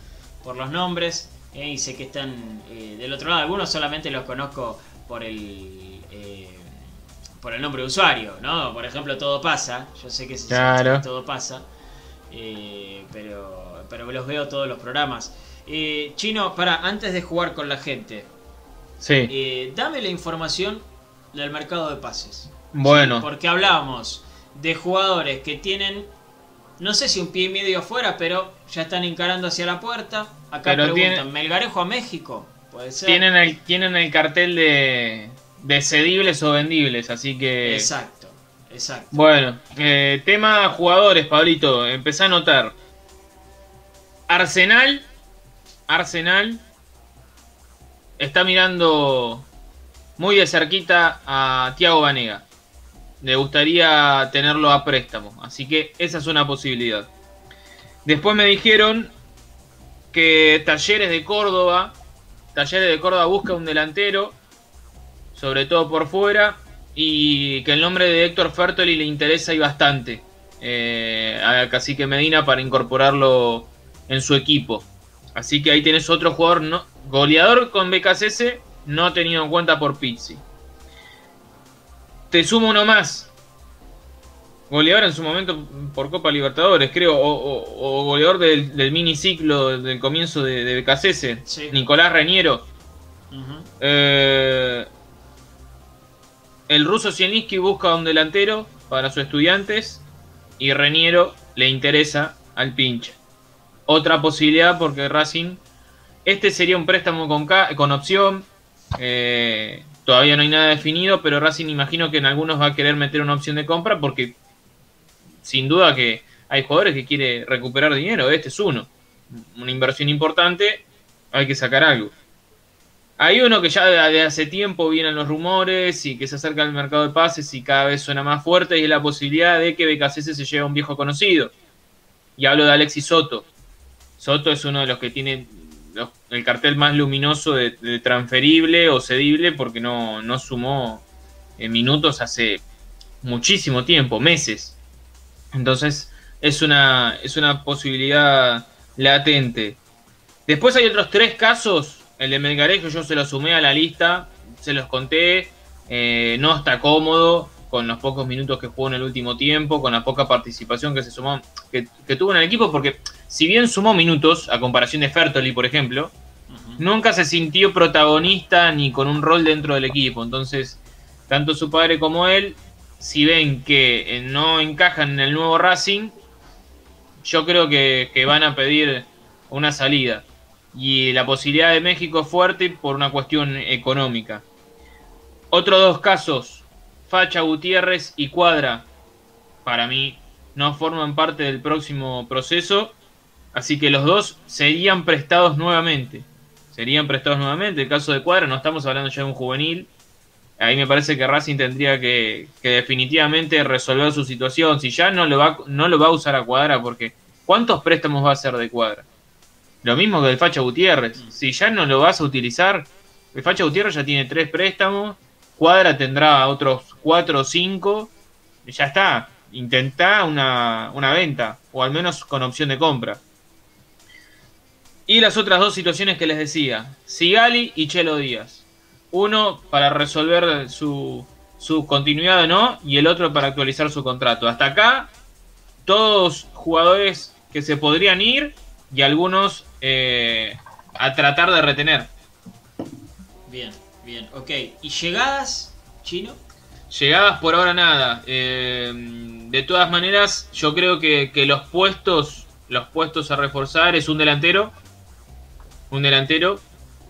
por los nombres eh, y sé que están eh, del otro lado, algunos solamente los conozco por el eh, por el nombre de usuario, ¿no? Por ejemplo, Todo Pasa, yo sé que se Claro. llama Todo Pasa, eh, pero, pero los veo todos los programas. Eh, Chino, para, antes de jugar con la gente, Sí, eh, dame la información del mercado de pases. bueno, Porque hablábamos de jugadores que tienen, no sé si un pie y medio afuera, pero ya están encarando hacia la puerta. Acá Pero preguntan, tiene- ¿Melgarejo a México? Puede ser. tienen el, tienen el cartel de, de cedibles o vendibles, así que... Exacto, exacto. Bueno, eh, tema jugadores, Pablito, empecé a notar. Arsenal, Arsenal está mirando muy de cerquita a Thiago Banega. Le gustaría tenerlo a préstamo, así que esa es una posibilidad. Después me dijeron que Talleres de Córdoba, Talleres de Córdoba busca un delantero, sobre todo por fuera, y que el nombre de Héctor Fertoli le interesa y bastante eh, a Cacique Medina para incorporarlo en su equipo. Así que ahí tenés otro jugador goleador con BKCS, no tenido en cuenta por Pizzi. Te sumo uno más. Goleador en su momento por Copa Libertadores, creo, o, o- o goleador del, del mini ciclo del comienzo de, de BKCS, Sí. Nicolás Reñero. Eh, el ruso Zielinski busca un delantero para sus estudiantes y Reniero le interesa al pinche. Otra posibilidad porque Racing, este sería un préstamo con, con opción. eh, todavía no hay nada definido, pero Racing imagino que en algunos va a querer meter una opción de compra porque sin duda que hay jugadores que quiere recuperar dinero. Este es uno. Una inversión importante, hay que sacar algo. Hay uno que ya de hace tiempo vienen los rumores y que se acerca al mercado de pases y cada vez suena más fuerte y es la posibilidad de que BKC se lleve a un viejo conocido. Y hablo de Alexis Soto. Soto es uno de los que tiene el cartel más luminoso de, de transferible o cedible porque no, no sumó eh, minutos hace muchísimo tiempo, meses. Entonces es una, es una posibilidad latente. Después hay otros tres casos. El de Melgarejo yo se lo sumé a la lista, se los conté. eh, no está cómodo con los pocos minutos que jugó en el último tiempo, con la poca participación que se sumó, que, que tuvo en el equipo, porque si bien sumó minutos, a comparación de Fertoli, por ejemplo, nunca se sintió protagonista ni con un rol dentro del equipo. Entonces, tanto su padre como él, si ven que eh, no encajan en el nuevo Racing, yo creo que, que van a pedir una salida. Y la posibilidad de México es fuerte por una cuestión económica. Otros dos casos, Facha Gutiérrez y Cuadra, para mí no forman parte del próximo proceso. Así que los dos serían prestados nuevamente. Serían prestados nuevamente. El caso de Cuadra, no estamos hablando ya de un juvenil. Ahí me parece que Racing tendría que, que definitivamente resolver su situación. Si ya no lo, va, no lo va a usar a Cuadra, porque ¿cuántos préstamos va a hacer de Cuadra? Lo mismo que el Facha Gutiérrez. Si ya no lo vas a utilizar, el Facha Gutiérrez ya tiene tres préstamos. Cuadra tendrá otros cuatro o cinco. y Ya está. Intentá una, una venta. O al menos con opción de compra. Y las otras dos situaciones que les decía, Sigali y Chelo Díaz. Uno para resolver su, su continuidad o no, y el otro para actualizar su contrato. Hasta acá, todos jugadores que se podrían ir y algunos eh, a tratar de retener. Bien, bien, ok. ¿Y llegadas, Chino? Llegadas por ahora nada. Eh, de todas maneras, yo creo que, que, los puestos, los puestos a reforzar es un delantero, un delantero,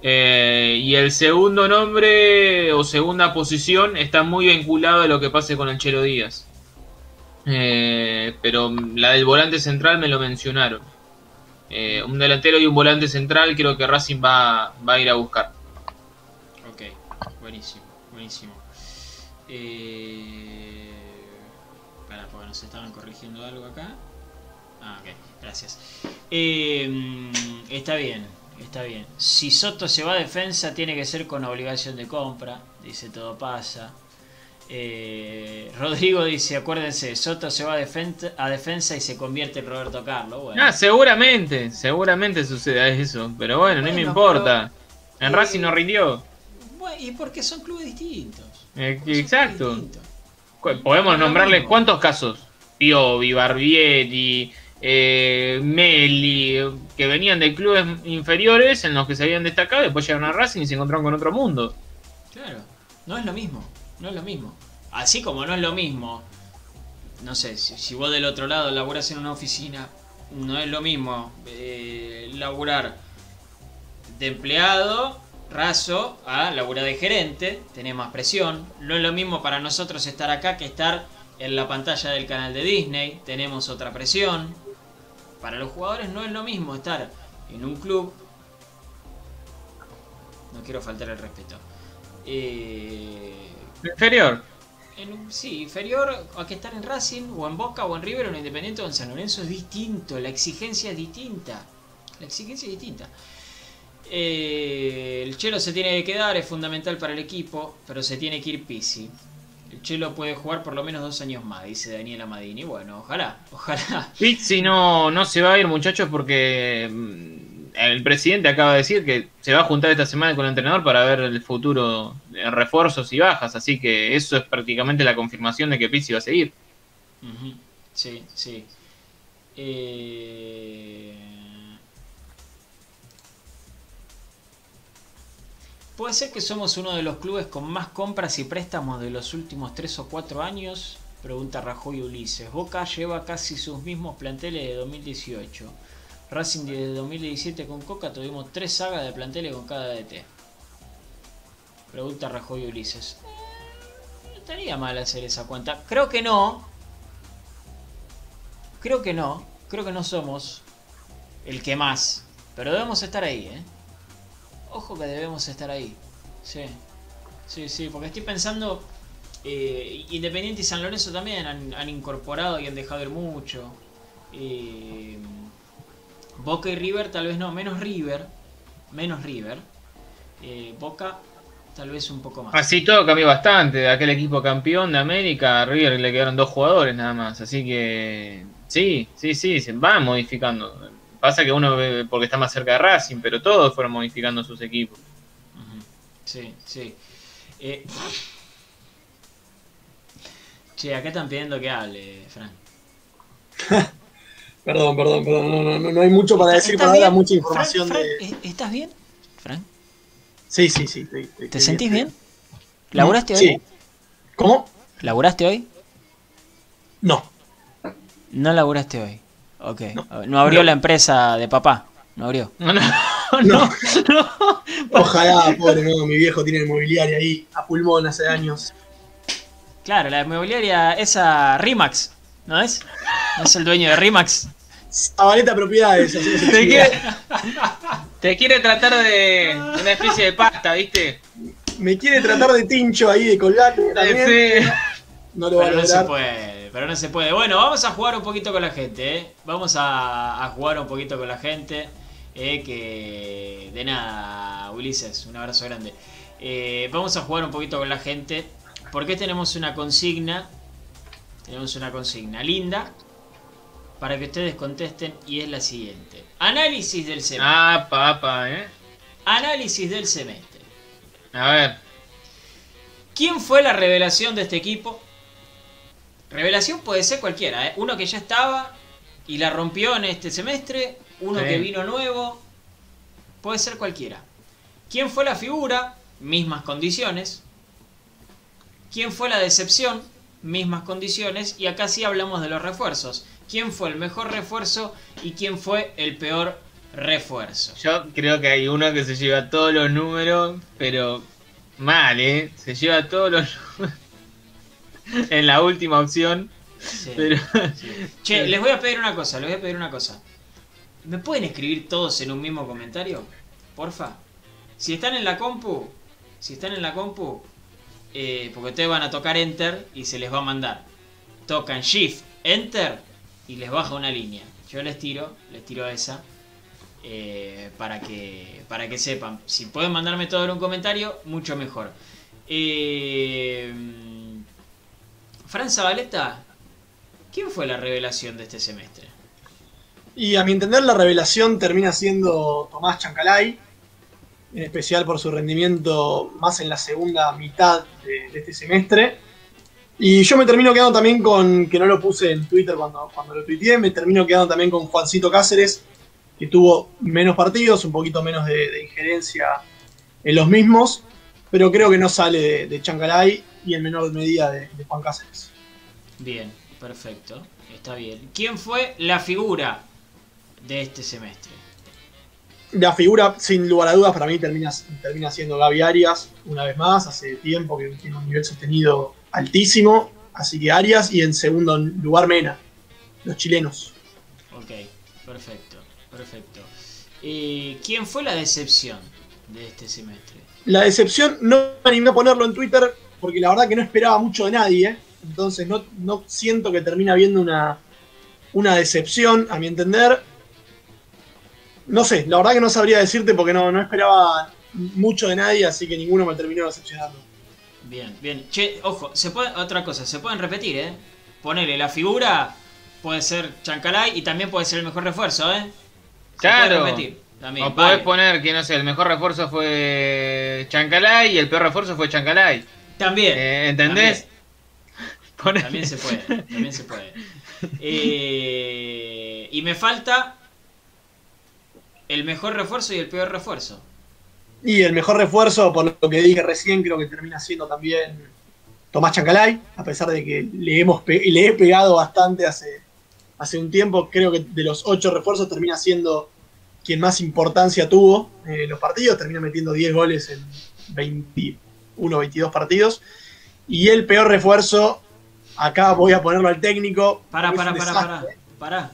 eh, y el segundo nombre o segunda posición está muy vinculado a lo que pase con el Díaz. Eh, pero la del volante central me lo mencionaron. Eh, un delantero y un volante central creo que Racing va, va a ir a buscar. Ok, buenísimo, buenísimo. Para, porque nos estaban corrigiendo algo acá. Ah, ok, gracias. Está bien, está bien. Si Soto se va a defensa, tiene que ser con obligación de compra. Dice todo pasa. Eh, Rodrigo dice, acuérdense, Soto se va a, defensa, a defensa y se convierte en Roberto Carlos. Bueno. Ah, seguramente, seguramente suceda eso, pero bueno, bueno no me importa. Pero, en eh, Racing no rindió. Y porque son clubes distintos. Eh, exacto. Clubes distintos. Podemos nombrarles cuántos casos. Piovi, Barbieri, eh, Meli, que venían de clubes inferiores en los que se habían destacado, después llegaron a Racing y se encontraron con otro mundo. Claro, no es lo mismo. No es lo mismo. Así como no es lo mismo, no sé, si, si vos del otro lado laburás en una oficina, no es lo mismo eh, laburar de empleado raso a laburar de gerente, tenés más presión. No es lo mismo para nosotros estar acá que estar en la pantalla del canal de Disney, tenemos otra presión. Para los jugadores no es lo mismo estar en un club. No quiero faltar el respeto. Eh, Inferior. En, sí, inferior a que estar en Racing, o en Boca, o en River, o en Independiente, o en San Lorenzo es distinto. La exigencia es distinta. La exigencia es distinta. Eh, el Chelo se tiene que quedar, es fundamental para el equipo, pero se tiene que ir Pisi. El Chelo puede jugar por lo menos dos años más, dice Daniela Madini. Bueno, ojalá, ojalá. Pizzi no, no se va a ir, muchachos, porque el presidente acaba de decir que se va a juntar esta semana con el entrenador para ver el futuro de refuerzos y bajas, así que eso es prácticamente la confirmación de que Pizzi va a seguir. Uh -huh. Sí, sí. Eh... ¿Puede ser que somos uno de los clubes con más compras y préstamos de los últimos 3 o 4 años? Pregunta Rajoy Ulises. Boca lleva casi sus mismos planteles de 2018. Racing desde 2017 con Coca tuvimos tres sagas de planteles con cada DT. Pregunta Rajoy Ulises. No estaría mal hacer esa cuenta. Creo que no. Creo que no. Creo que no somos el que más. Pero debemos estar ahí, ¿eh? Ojo que debemos estar ahí. Sí. Sí, sí, porque estoy pensando... Eh, Independiente y San Lorenzo también han, incorporado y han dejado ir mucho. Eh, Boca y River tal vez no, menos River, menos River. Eh, Boca tal vez un poco más. Así todo cambió bastante. De aquel equipo campeón de América, a River le quedaron dos jugadores nada más. Así que sí, sí, sí, se va modificando. Pasa que uno porque está más cerca de Racing, pero todos fueron modificando sus equipos. Sí, sí. Eh... Che, acá están pidiendo que hable, Fran. Perdón, perdón, perdón. No, no, no hay mucho para decir para dar mucha información de. Fran, ¿Estás bien, Fran? Sí, sí, sí. Estoy, estoy, ¿Te sentís bien? bien? ¿Laburaste sí. hoy? ¿Cómo? ¿Laburaste hoy? No. No laburaste hoy. Ok. No, no abrió no. la empresa de papá. No abrió. No, no. no, Ojalá, pobre, no. Mi viejo tiene inmobiliaria ahí a pulmón hace años. Claro, la inmobiliaria, esa Rimax, ¿no es? ¿No es el dueño de Rimax? Zabaleta Propiedades. Así te, quiere, te quiere tratar de una especie de pasta, ¿viste? Me quiere tratar de tincho ahí, de colgate también. Sí. No lo va a no se puede, pero no se puede. Bueno, vamos a jugar un poquito con la gente, ¿eh? Vamos a, a jugar un poquito con la gente. Eh, que de nada, Ulises, un abrazo grande. Eh, vamos a jugar un poquito con la gente. Porque tenemos una consigna. Tenemos una consigna linda para que ustedes contesten y es la siguiente. Análisis del semestre. Ah, papá, ¿eh? Análisis del semestre. A ver. ¿Quién fue la revelación de este equipo? Revelación puede ser cualquiera, ¿eh? uno que ya estaba y la rompió en este semestre, uno Sí. que vino nuevo, puede ser cualquiera. ¿Quién fue la figura? Mismas condiciones. ¿Quién fue la decepción? Mismas condiciones. Y acá sí hablamos de los refuerzos. ¿Quién fue el mejor refuerzo y quién fue el peor refuerzo? Yo creo que hay uno que se lleva todos los números, pero mal, ¿eh? Se lleva todos los números en la última opción, Sí. pero Sí. Che, les voy a pedir una cosa, les voy a pedir una cosa. ¿Me pueden escribir todos en un mismo comentario? Porfa. Si están en la compu, si están en la compu, eh, porque ustedes van a tocar Enter y se les va a mandar. Tocan Shift, Enter y les baja una línea. Yo les tiro, les tiro esa. eh, para que para que sepan. Si pueden mandarme todo en un comentario, mucho mejor. Eh, Fran Zabaleta, ¿quién fue la revelación de este semestre? Y a mi entender la revelación termina siendo Tomás Chancalay, en especial por su rendimiento más en la segunda mitad de, este semestre. Y yo me termino quedando también con, que no lo puse en Twitter cuando, cuando lo tuiteé, me termino quedando también con Juancito Cáceres, que tuvo menos partidos, un poquito menos de, de injerencia en los mismos, pero creo que no sale de, de Chancalay y en menor medida de, de Juan Cáceres. Bien, perfecto, está bien. ¿Quién fue la figura de este semestre? La figura, sin lugar a dudas, para mí termina, termina siendo Gaby Arias, una vez más, hace tiempo que tiene un nivel sostenido altísimo, así que Arias y en segundo lugar Mena, los chilenos. Ok, perfecto, perfecto. Eh, ¿Quién fue la decepción de este semestre? La decepción no me animé a ponerlo en Twitter porque la verdad que no esperaba mucho de nadie, entonces no, no siento que termina habiendo una, una decepción, a mi entender. No sé, la verdad que no sabría decirte porque no, no esperaba mucho de nadie, así que ninguno me terminó decepcionando. Bien, bien. Che, ojo, se puede, otra cosa, se pueden repetir, ¿eh? Ponele, la figura puede ser Chancalay y también puede ser el mejor refuerzo, ¿eh? Se Claro. puede repetir. También, o podés vale. poner que no sé, el mejor refuerzo fue Chancalay y el peor refuerzo fue Chancalay. También. Eh, ¿Entendés? También se puede, también se puede. Eh, y me falta el mejor refuerzo y el peor refuerzo. Y el mejor refuerzo, por lo que dije recién, creo que termina siendo también Tomás Chancalay, a pesar de que le, hemos pe- le he pegado bastante hace, hace un tiempo. Creo que de los ocho refuerzos termina siendo quien más importancia tuvo en los partidos. Termina metiendo 10 goles en 21, 22 partidos. Y el peor refuerzo, acá voy a ponerlo al técnico. Pará, pará, pará, pará. Pará.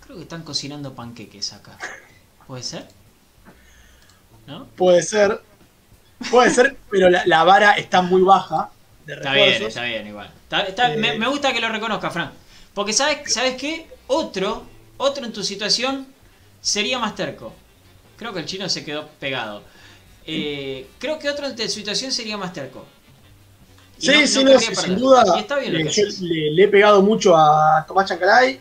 Creo que están cocinando panqueques acá. ¿Puede ser? ¿No? Puede ser. Puede ser, pero la, la vara está muy baja de Está bien, está bien, igual. Está- está- Eh. me, me gusta que lo reconozca, Fran. Porque, ¿sabes, ¿sabes qué? Otro, otro en tu situación sería más terco. Creo que el chino se quedó pegado. Eh, creo que otro en tu situación sería más terco. Y Sí, no- sí, no sin duda. Que yo le, le he pegado mucho a Tomás Chancalay,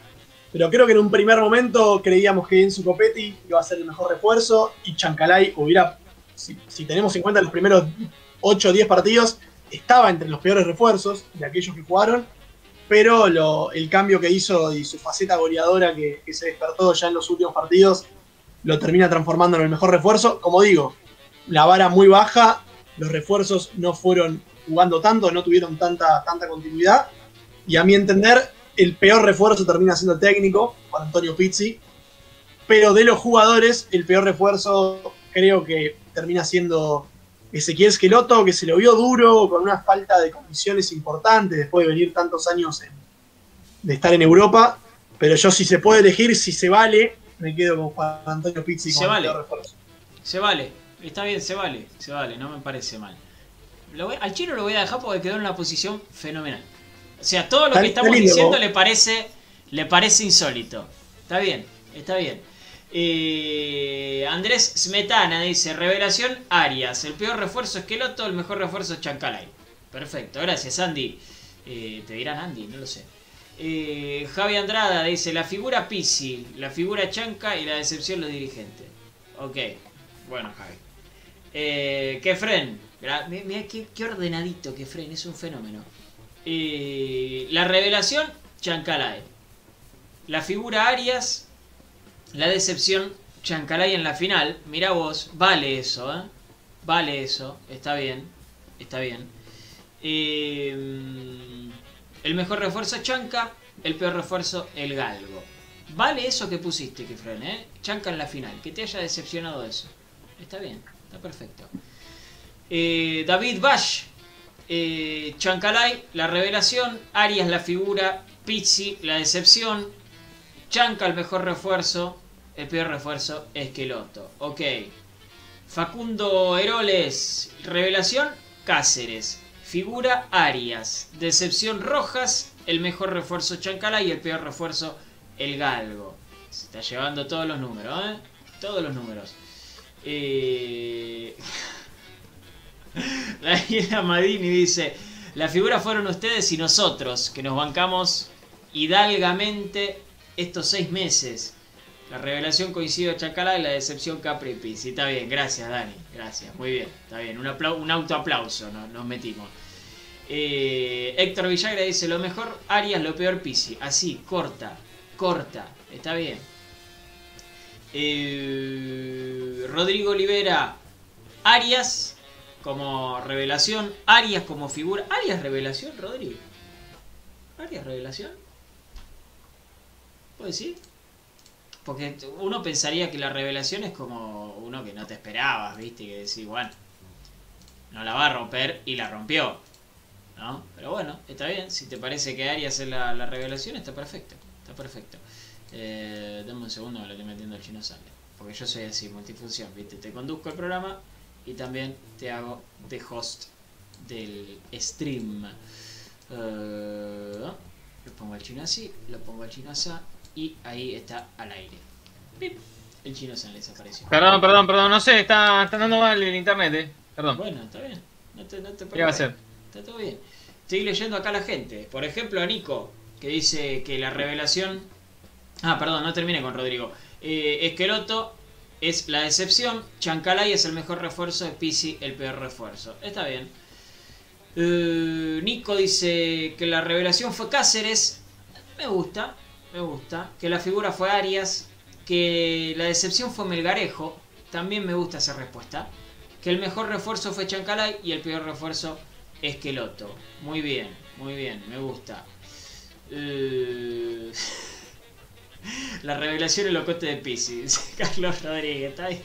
pero creo que en un primer momento creíamos que Enzo Copetti iba a ser el mejor refuerzo y Chancalay hubiera, si, si tenemos en cuenta los primeros 8 o 10 partidos, estaba entre los peores refuerzos de aquellos que jugaron, pero lo- el cambio que hizo y su faceta goleadora que, que se despertó ya en los últimos partidos lo termina transformando en el mejor refuerzo. Como digo, la vara muy baja, los refuerzos no fueron jugando tanto, no tuvieron tanta, tanta continuidad. Y a mi entender, el peor refuerzo termina siendo el técnico, Juan Antonio Pizzi. Pero de los jugadores, el peor refuerzo creo que termina siendo Ezequiel Esqueloto, que se lo vio duro, con una falta de condiciones importantes después de venir tantos años en- de estar en Europa. Pero yo, si se puede elegir, si se vale, me quedo con Juan Antonio Pizzi Se como vale. refuerzo. Se vale, está bien, se vale, se vale, no me parece mal. Lo voy- al chino lo voy a dejar porque quedó en una posición fenomenal. O sea, todo lo que estamos diciendo le parece, le parece insólito. Está bien, está bien. Eh, Andrés Smetana dice, revelación Arias, el peor refuerzo es Keloto, el mejor refuerzo es Chancalay. Perfecto, gracias Andy. Eh, te dirán Andy, no lo sé. Eh, Javi Andrada dice, la figura Pisi, la figura Chanca y la decepción los dirigentes. Ok, bueno Javi. Eh, Kefren, mira qué, qué, ordenadito Kefren, es un fenómeno. Eh, la revelación, Chancalay. La figura Arias, la decepción, Chancalay en la final. Mira vos, vale eso, ¿eh? Vale eso, está bien, está bien. Eh, el mejor refuerzo, Chanca. El peor refuerzo, el Galgo. Vale eso que pusiste, Kefren, ¿eh? Chanca en la final. Que te haya decepcionado eso. Está bien, está perfecto. Eh, David Bash, eh, Chancalay, la revelación. Arias, la figura. Pizzi, la decepción. Chanca, el mejor refuerzo. El peor refuerzo, Esqueloto. Ok. Facundo Heroles, revelación. Cáceres. Figura Arias. Decepción Rojas. El mejor refuerzo Chancalay el peor refuerzo el galgo. Se está llevando todos los números, ¿eh? Todos los números. Eh... Daniela Madini dice, la figura fueron ustedes y nosotros, que nos bancamos hidalgamente estos seis meses. La revelación coincide Chacalá y la decepción Capri Pizzi. Está bien, gracias Dani, gracias, muy bien, está bien. Un, un autoaplauso nos metimos. Eh, Héctor Villagra dice, lo mejor Arias, lo peor Pisi. Así, corta, corta, está bien. Eh, Rodrigo Olivera, Arias como revelación, Arias como figura. ¿Arias revelación, Rodrigo? ¿Arias revelación? ¿Puedo decir? Porque uno pensaría que la revelación es como uno que no te esperabas, ¿viste? Que decís, bueno, no la va a romper y la rompió. ¿No? Pero bueno, está bien. Si te parece que Arias es la revelación, está perfecto perfecto. Eh, dame un segundo, me lo estoy metiendo el chino sale. Porque yo soy así, multifunción, ¿viste? Te conduzco el programa y también te hago de host del stream. Eh, lo pongo al chino así, lo pongo al chino así y ahí está al aire. El chino se desapareció. Perdón, perdón, perdón, no sé, está, está dando mal el internet, eh. Perdón. Bueno, está bien. No te, no te ¿Qué va a hacer? Está todo bien. Estoy leyendo acá a la gente. Por ejemplo, a Nico que dice que la revelación... Ah, perdón, no termine con Rodrigo. Eh, Esqueloto es la decepción, Chancalay es el mejor refuerzo, Pisi el peor refuerzo. Está bien. Eh, Nico dice que la revelación fue Cáceres. Me gusta, me gusta. Que la figura fue Arias. Que la decepción fue Melgarejo. También me gusta esa respuesta. Que el mejor refuerzo fue Chancalay y el peor refuerzo Esqueloto. Muy bien, muy bien, me gusta. Eh, la revelación el locote de Pisces. Carlos Rodríguez, ¿está bien?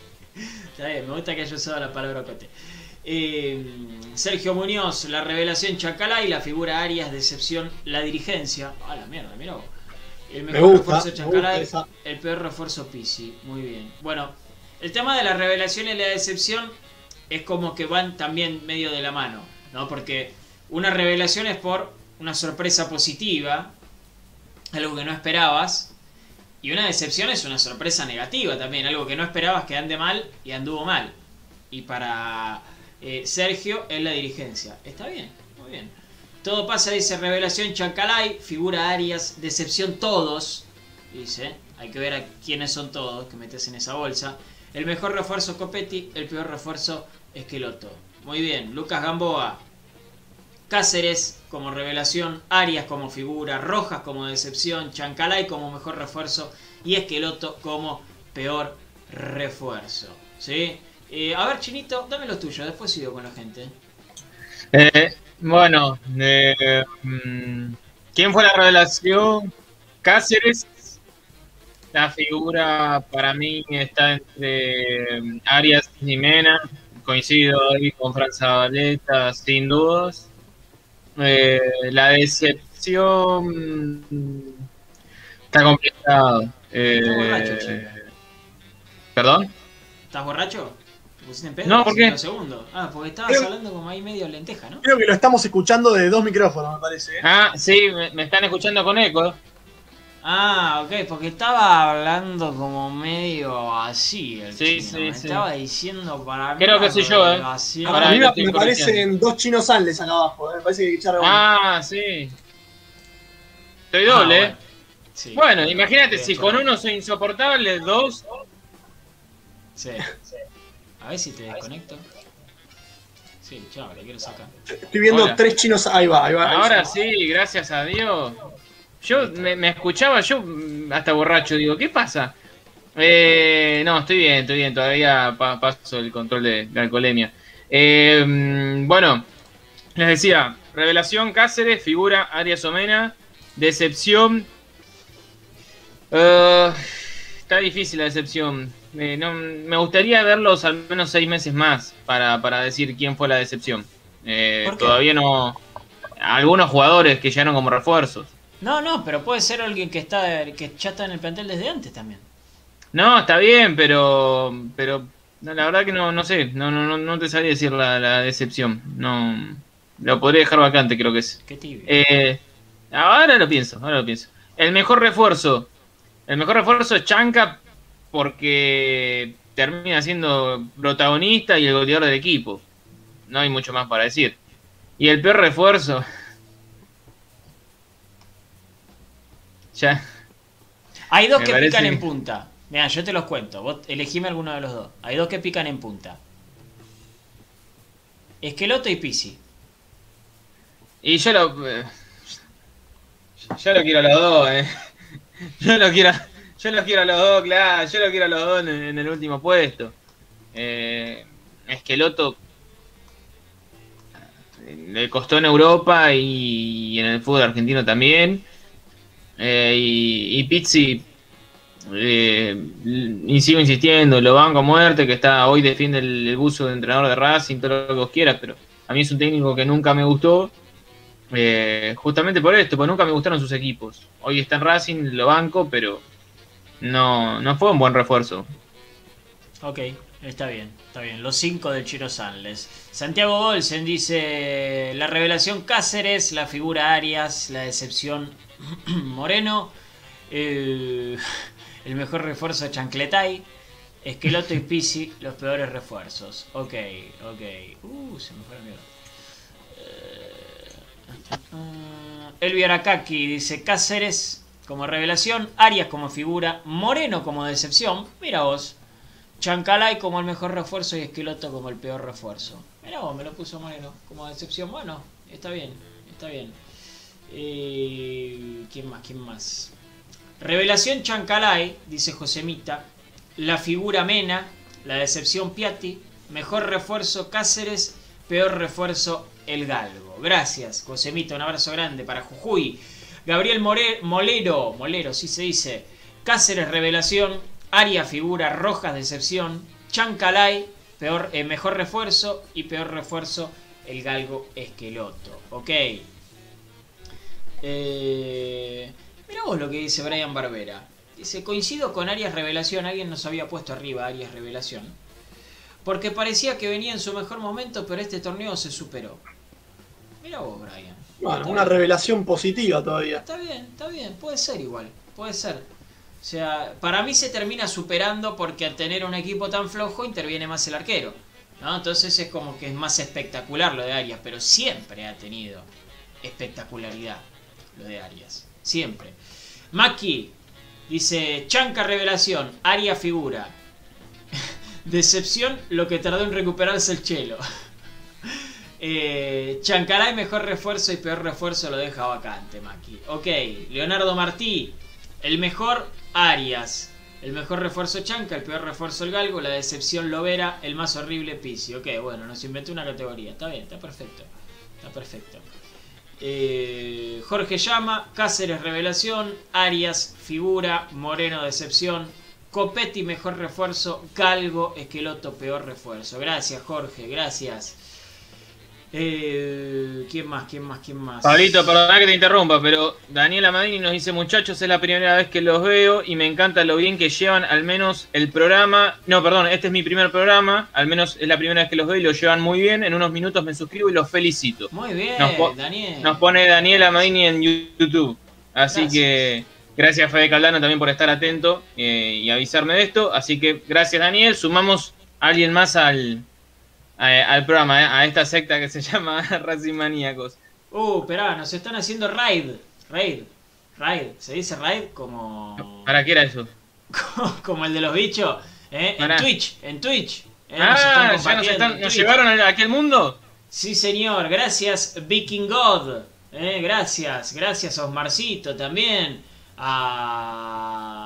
Está bien, me gusta que haya usado la palabra locote. Eh, Sergio Muñoz, la revelación Chacalá y la figura Arias, decepción, la dirigencia. Ah, la mierda, mira El mejor refuerzo Chacalay, el peor refuerzo Pisi. Muy bien. Bueno, el tema de la revelación y la decepción es como que van también medio de la mano, ¿no? Porque una revelación es por una sorpresa positiva, algo que no esperabas. Y una decepción es una sorpresa negativa también, algo que no esperabas que ande mal y anduvo mal. Y para eh, Sergio es la dirigencia. Está bien, muy bien. Todo pasa, dice Revelación Chancalay, figura Arias, decepción todos. Dice, hay que ver a quiénes son todos que metes en esa bolsa. El mejor refuerzo Copetti, el peor refuerzo Esqueloto. Muy bien, Lucas Gamboa, Cáceres como revelación, Arias como figura, Rojas como decepción, Chancalay como mejor refuerzo y Esqueloto como peor refuerzo. ¿sí? Eh, a ver, Chinito, dame los tuyos, después sigo con la gente. Eh, bueno, eh, mm, ¿quién fue la revelación? Cáceres. La figura para mí está entre mm, Arias y Mena. Coincido ahí con Franza Valeta, sin dudas. Eh, la decepción está complicado. Eh, ¿Estás borracho, ¿Perdón? ¿Estás borracho? ¿Te pusiste en pedo? No, ¿por qué? Segundo. Ah, porque estabas hablando como ahí medio lenteja, ¿no? Creo que lo estamos escuchando de dos micrófonos, me parece. ¿eh? Ah, sí, me, están escuchando con eco. Ah, ok, porque estaba hablando como medio así el sí, chino. Sí, me estaba diciendo para Creo que soy yo, eh. Para mí me parecen dos chinos sales acá abajo, eh. Me parece que echaron. Ah, sí. Estoy doble, ah, eh. bueno. imagínate, si con uno soy insoportable, dos. Sí. A ver si te desconecto. Sí, chao, le quiero sacar. Estoy viendo Hola. tres chinos. Ahí va, ahí va. ahí Ahora sí, gracias a Dios. Yo me, me escuchaba, yo hasta borracho, digo, ¿qué pasa? Eh, no, estoy bien, estoy bien, todavía pa- paso el control de, de alcoholemia. Eh, mm, bueno, les decía, revelación Cáceres, figura Arias Omena, decepción. eh, está difícil la decepción. Eh, no, me gustaría verlos al menos seis meses más para, para decir quién fue la decepción. Eh, todavía no. Algunos jugadores que llegaron como refuerzos. No, no, pero puede ser alguien que está que ya está en el plantel desde antes también. No, está bien, pero pero no, la verdad que no, no sé, no, no, no, no te sabría decir la, la decepción. No, lo podría dejar vacante, creo que es. Qué tibio. Eh, ahora lo pienso, ahora lo pienso. El mejor refuerzo, el mejor refuerzo es Chanca porque termina siendo protagonista y el goleador del equipo. No hay mucho más para decir. Y el peor refuerzo. Ya. Hay dos me que parece pican en punta. Mira, yo te los cuento. Vos elegime alguno de los dos. Hay dos que pican en punta. Esqueloto y Pisi. Y yo lo. eh, Yo lo quiero a los dos, eh. Yo lo quiero. Yo lo quiero a los dos, claro. Yo lo quiero a los dos en, en el último puesto. Eh, Esqueloto. Le costó en Europa y en el fútbol argentino también. Eh, y, y Pizzi. eh, y sigo insistiendo, lo banco a muerte, que está hoy defiende el, el buzo de entrenador de Racing, todo lo que vos quieras, pero a mí es un técnico que nunca me gustó. Eh, justamente por esto, porque nunca me gustaron sus equipos. Hoy está en Racing, lo banco, pero no, no fue un buen refuerzo. Ok, está bien, está bien. Los cinco del Chiro Sanles. Santiago Bolsen dice: La revelación Cáceres, la figura Arias, la decepción Moreno, el, el mejor refuerzo Chancletay, Esqueloto y Pisi, los peores refuerzos. Ok, ok. Uh, se me fue. Eh, Elvi Arakaki dice Cáceres como revelación, Arias como figura, Moreno como decepción. Mira vos. Chancalay como el mejor refuerzo y Esqueloto como el peor refuerzo. Mira vos, me lo puso Moreno como decepción. Bueno, está bien, está bien. Eh, ¿Quién más? ¿Quién más? Revelación Chancalay, dice Josemita. La figura Mena, la decepción Piatti. Mejor refuerzo Cáceres, peor refuerzo El Galgo. Gracias, Josemita. Un abrazo grande para Jujuy. Gabriel Molero, Molero, sí se dice. Cáceres Revelación, Aria Figura, Rojas Decepción, Chancalay, peor, eh, mejor refuerzo y peor refuerzo el Galgo Esqueloto. Ok. Eh, mira vos lo que dice Brian Barbera. Dice, coincido con Arias Revelación, alguien nos había puesto arriba Arias Revelación. Porque parecía que venía en su mejor momento, pero este torneo se superó. Mira vos, Brian. Bueno, una bien. revelación positiva todavía. Está bien, está bien, puede ser igual, puede ser. O sea, para mí se termina superando porque al tener un equipo tan flojo interviene más el arquero. ¿no? Entonces es como que es más espectacular lo de Arias, pero siempre ha tenido espectacularidad lo de Arias. Siempre. Maki dice, Chanca revelación, Arias figura. Decepción, lo que tardó en recuperarse el chelo. Eh, Chancalay mejor refuerzo y peor refuerzo lo deja vacante, Maki. Ok, Leonardo Martí, el mejor Arias. El mejor refuerzo Chanca, el peor refuerzo el Galgo, la decepción Lovera, el más horrible Pisi. Ok, bueno, nos inventé una categoría. Está bien, está perfecto. Está perfecto. Eh, Jorge Llama, Cáceres Revelación, Arias Figura, Moreno Decepción, Copetti Mejor Refuerzo, Galgo Esqueloto Peor Refuerzo. Gracias Jorge, gracias. Eh, ¿Quién más? ¿Quién más? ¿Quién más? Pablito, perdona que te interrumpa, pero Daniela Madini nos dice, muchachos, es la primera vez que los veo y me encanta lo bien que llevan al menos el programa. No, perdón, este es mi primer programa, al menos es la primera vez que los veo y lo llevan muy bien. En unos minutos me suscribo y los felicito. Muy bien, Nos po- Daniel. Nos pone Daniela Madini en YouTube. Así Gracias. que gracias Fede Caldano también por estar atento eh, y avisarme de esto. Así que gracias Daniel, sumamos a alguien más al, a- al programa, eh, a esta secta que se llama Racing Maníacos. Uh, esperá, nos están haciendo raid. Raid. Raid. ¿Se dice raid? Como. ¿Para qué era eso? como el de los bichos. ¿eh? En. Twitch. En Twitch. Eh, nos están ah, ya nos, están- llevaron a aquel mundo. Sí, señor. Gracias, Viking God. Eh, gracias. Gracias a Osmarcito también. A,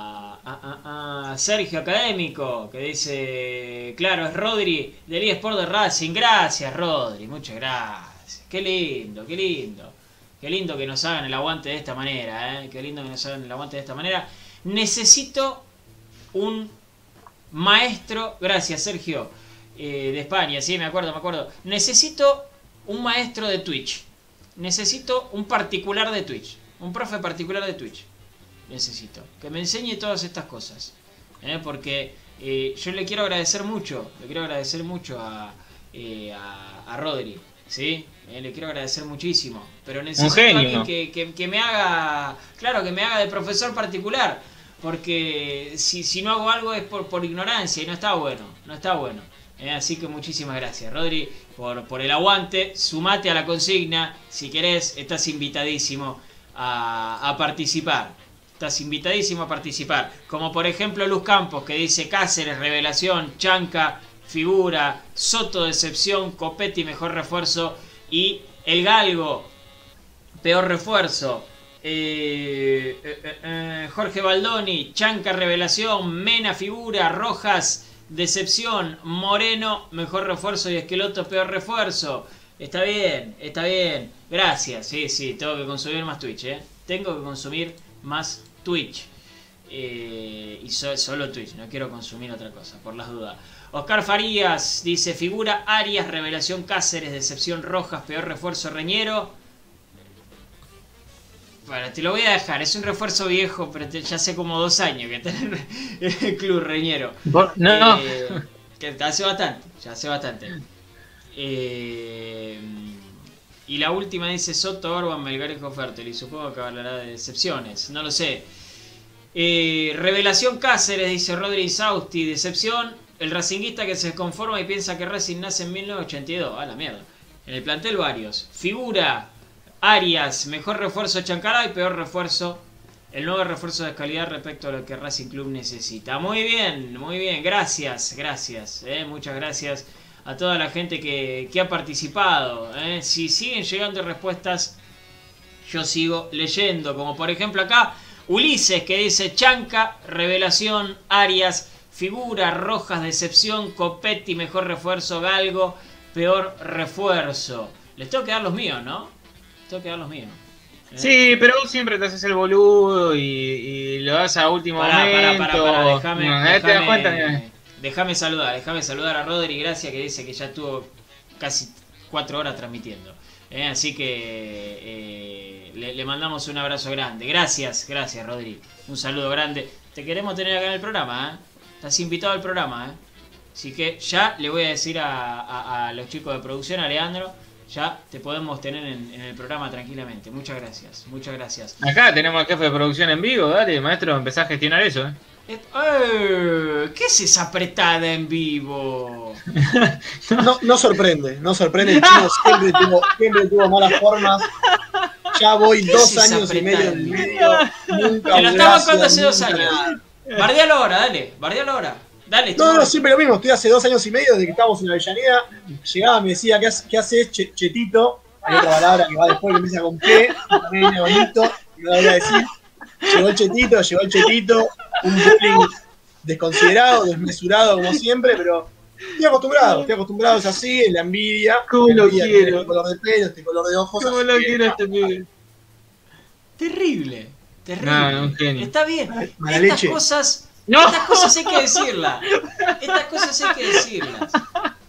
a- a- a Sergio Académico, que dice, claro, es Rodri del eSport de Racing. Gracias, Rodri. Muchas gracias. Qué lindo, qué lindo. Qué lindo que nos hagan el aguante de esta manera, ¿eh? Qué lindo que nos hagan el aguante de esta manera. Necesito un maestro, gracias Sergio, eh, de España, sí, me acuerdo, me acuerdo. Necesito un maestro de Twitch. Necesito un particular de Twitch. Un profe particular de Twitch. Necesito. Que me enseñe todas estas cosas. ¿eh? Porque eh, yo le quiero agradecer mucho. Le quiero agradecer mucho a, eh, a, a Rodri. ¿Sí? Le quiero agradecer muchísimo. Pero necesito alguien que, que- que me haga. Claro, que me haga de profesor particular. Porque si, si no hago algo es por, por ignorancia y no está bueno. No está bueno. Así que muchísimas gracias, Rodri, por, por el aguante. Sumate a la consigna. Si querés, estás invitadísimo a, a participar. Estás invitadísimo a participar. Como por ejemplo Luz Campos, que dice Cáceres, revelación, Chanca, figura, Soto, decepción, Copetti, mejor refuerzo. Y el Galgo, peor refuerzo. Eh, eh, eh, Jorge Baldoni, Chanca Revelación, Mena Figura, Rojas Decepción, Moreno Mejor refuerzo y Esqueloto Peor refuerzo. Está bien, está bien. Gracias, sí, sí, tengo que consumir más Twitch. Tengo que consumir más Twitch. Eh, y so- solo Twitch, no quiero consumir otra cosa, por las dudas. Oscar Farías dice, figura Arias, Revelación Cáceres, Decepción Rojas, Peor refuerzo Reñero. Bueno, te lo voy a dejar, es un refuerzo viejo, pero te- ya hace como dos años que está en el club Reñero. No, Eh, que hace bastante, ya hace bastante. Eh, y la última dice Soto, Orban, Melgar y. Y supongo que hablará de decepciones, no lo sé. Eh, Revelación Cáceres, dice Rodri Sausti. Decepción, el racinguista que se conforma y piensa que Racing nace en 1982. A la mierda. En el plantel varios. Figura, Arias, mejor refuerzo Chancará y peor refuerzo el nuevo refuerzo de calidad respecto a lo que Racing Club necesita. Muy bien, muy bien, gracias, gracias, eh, muchas gracias a toda la gente que, que ha participado. eh. Si siguen llegando respuestas, yo sigo leyendo, como por ejemplo acá Ulises que dice Chanca, Revelación, Arias, Figura, Rojas, Decepción, Copetti, mejor refuerzo, Galgo, peor refuerzo. Les tengo que dar los míos, ¿no? Tengo que dar los míos. ¿eh? Sí, pero vos siempre te haces el boludo y, y lo das a último Pará, momento. pará, pará, déjame, No, ¿eh? ¿Te das cuenta? Déjame saludar, déjame saludar a Rodri Gracia que dice que ya estuvo casi cuatro horas transmitiendo. Eh, así que eh, le, mandamos un abrazo grande. Gracias, gracias Rodri. Un saludo grande. Te queremos tener acá en el programa, ¿eh? Estás invitado al programa, ¿eh? Así que ya le voy a decir a, los chicos de producción, a Leandro, ya te podemos tener en, en el programa tranquilamente. Muchas gracias, muchas gracias. Acá tenemos al jefe de producción en vivo, dale, maestro, empezá a gestionar eso, ¿eh? ¿Qué es esa apretada en vivo? No, no sorprende, no sorprende. El chino siempre tuvo, siempre tuvo malas formas. Ya voy ¿Qué dos es años y medio en vídeo. Nunca Te lo estaba contando hace dos años. Bardealo ahora, dale, bardealo ahora. Dale, No, no, siempre lo mismo. Estoy hace dos años y medio desde que estábamos en Avellaneda. Llegaba, me decía, ¿qué, haces- che- chetito? Hay otra palabra que va después que empieza con P, bonito, no la voy a decir. Llegó el chetito, llegó el chetito, un bullying desconsiderado, desmesurado como siempre, pero estoy acostumbrado, estoy acostumbrado, es así, es la envidia. ¿Cómo la lo envidia, quiero? Este color de pelo, este color de ojos. ¿Cómo lo quiero este pibe? Terrible, terrible. No, no. Está bien. Mala Estas leche. cosas, ¡No! estas cosas hay que decirlas. Estas cosas hay que decirlas.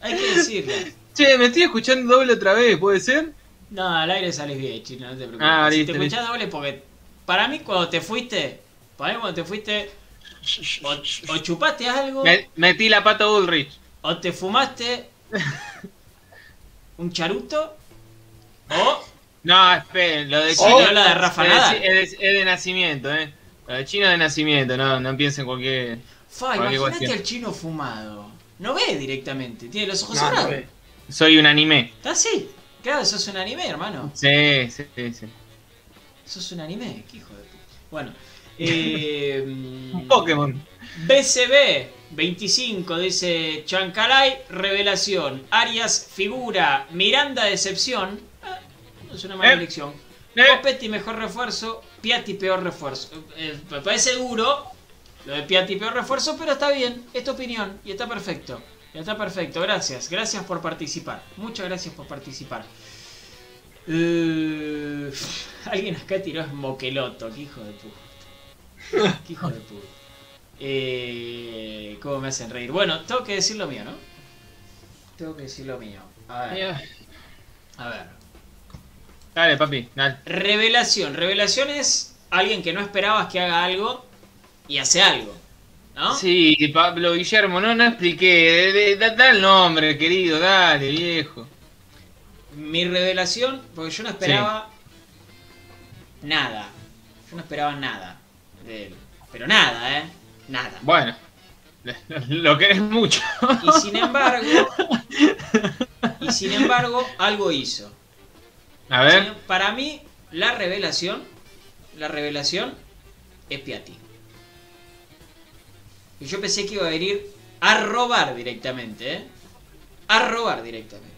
Hay que decirlas. Che, me estoy escuchando doble otra vez, ¿puede ser? No, al aire salís bien, chino, no te preocupes. Ah, si te escuchás doble, porque para mí cuando te fuiste, para mí cuando te fuiste, o, o chupaste algo, Me- metí la pata Bullrich. o te fumaste un charuto, o No, esperen, lo de Chino de Rafa es de- Nadal. Es, de, es de nacimiento, ¿eh? Lo de Chino es de nacimiento, no, no piensen cualquier... Fa, Cualquier imagínate al chino fumado. No ve directamente, tiene los ojos No, cerrados. Soy un anime. Está así. Claro, sos un anime, hermano. Sí, sí, sí. Sos un anime, qué hijo de puta. Bueno. Eh, Un Pokémon. BCB, 25 dice Chancalay, revelación. Arias, figura. Miranda, decepción. Ah, no es una mala Eh. elección. Eh. Copetti, mejor refuerzo. Piatti, peor refuerzo. Eh, me parece duro lo de Piatti, peor refuerzo, pero está bien. Es tu opinión y está perfecto. Está perfecto. Gracias. Gracias por participar. Muchas gracias por participar. Eh, alguien acá tiró Moqueloto. Qué hijo de puta. Qué hijo de puta. Eh, ¿Cómo me hacen reír? Bueno, tengo que decir lo mío, ¿no? Tengo que decir lo mío. A ver. A ver. Dale, papi, dale. Revelación. Revelación es alguien que no esperabas que haga algo y hace algo. ¿No? Sí, Pablo Guillermo, no, no expliqué. Da, da el nombre, querido, dale, viejo. Mi revelación, porque yo no esperaba nada. Yo no esperaba nada de él. Pero nada, ¿eh? Nada. Bueno, lo querés mucho. Y sin embargo, y sin embargo, algo hizo. A ver, Sin- Para mí, la revelación, la revelación es Piatti. Y yo pensé que iba a venir a robar directamente, ¿eh? A robar directamente.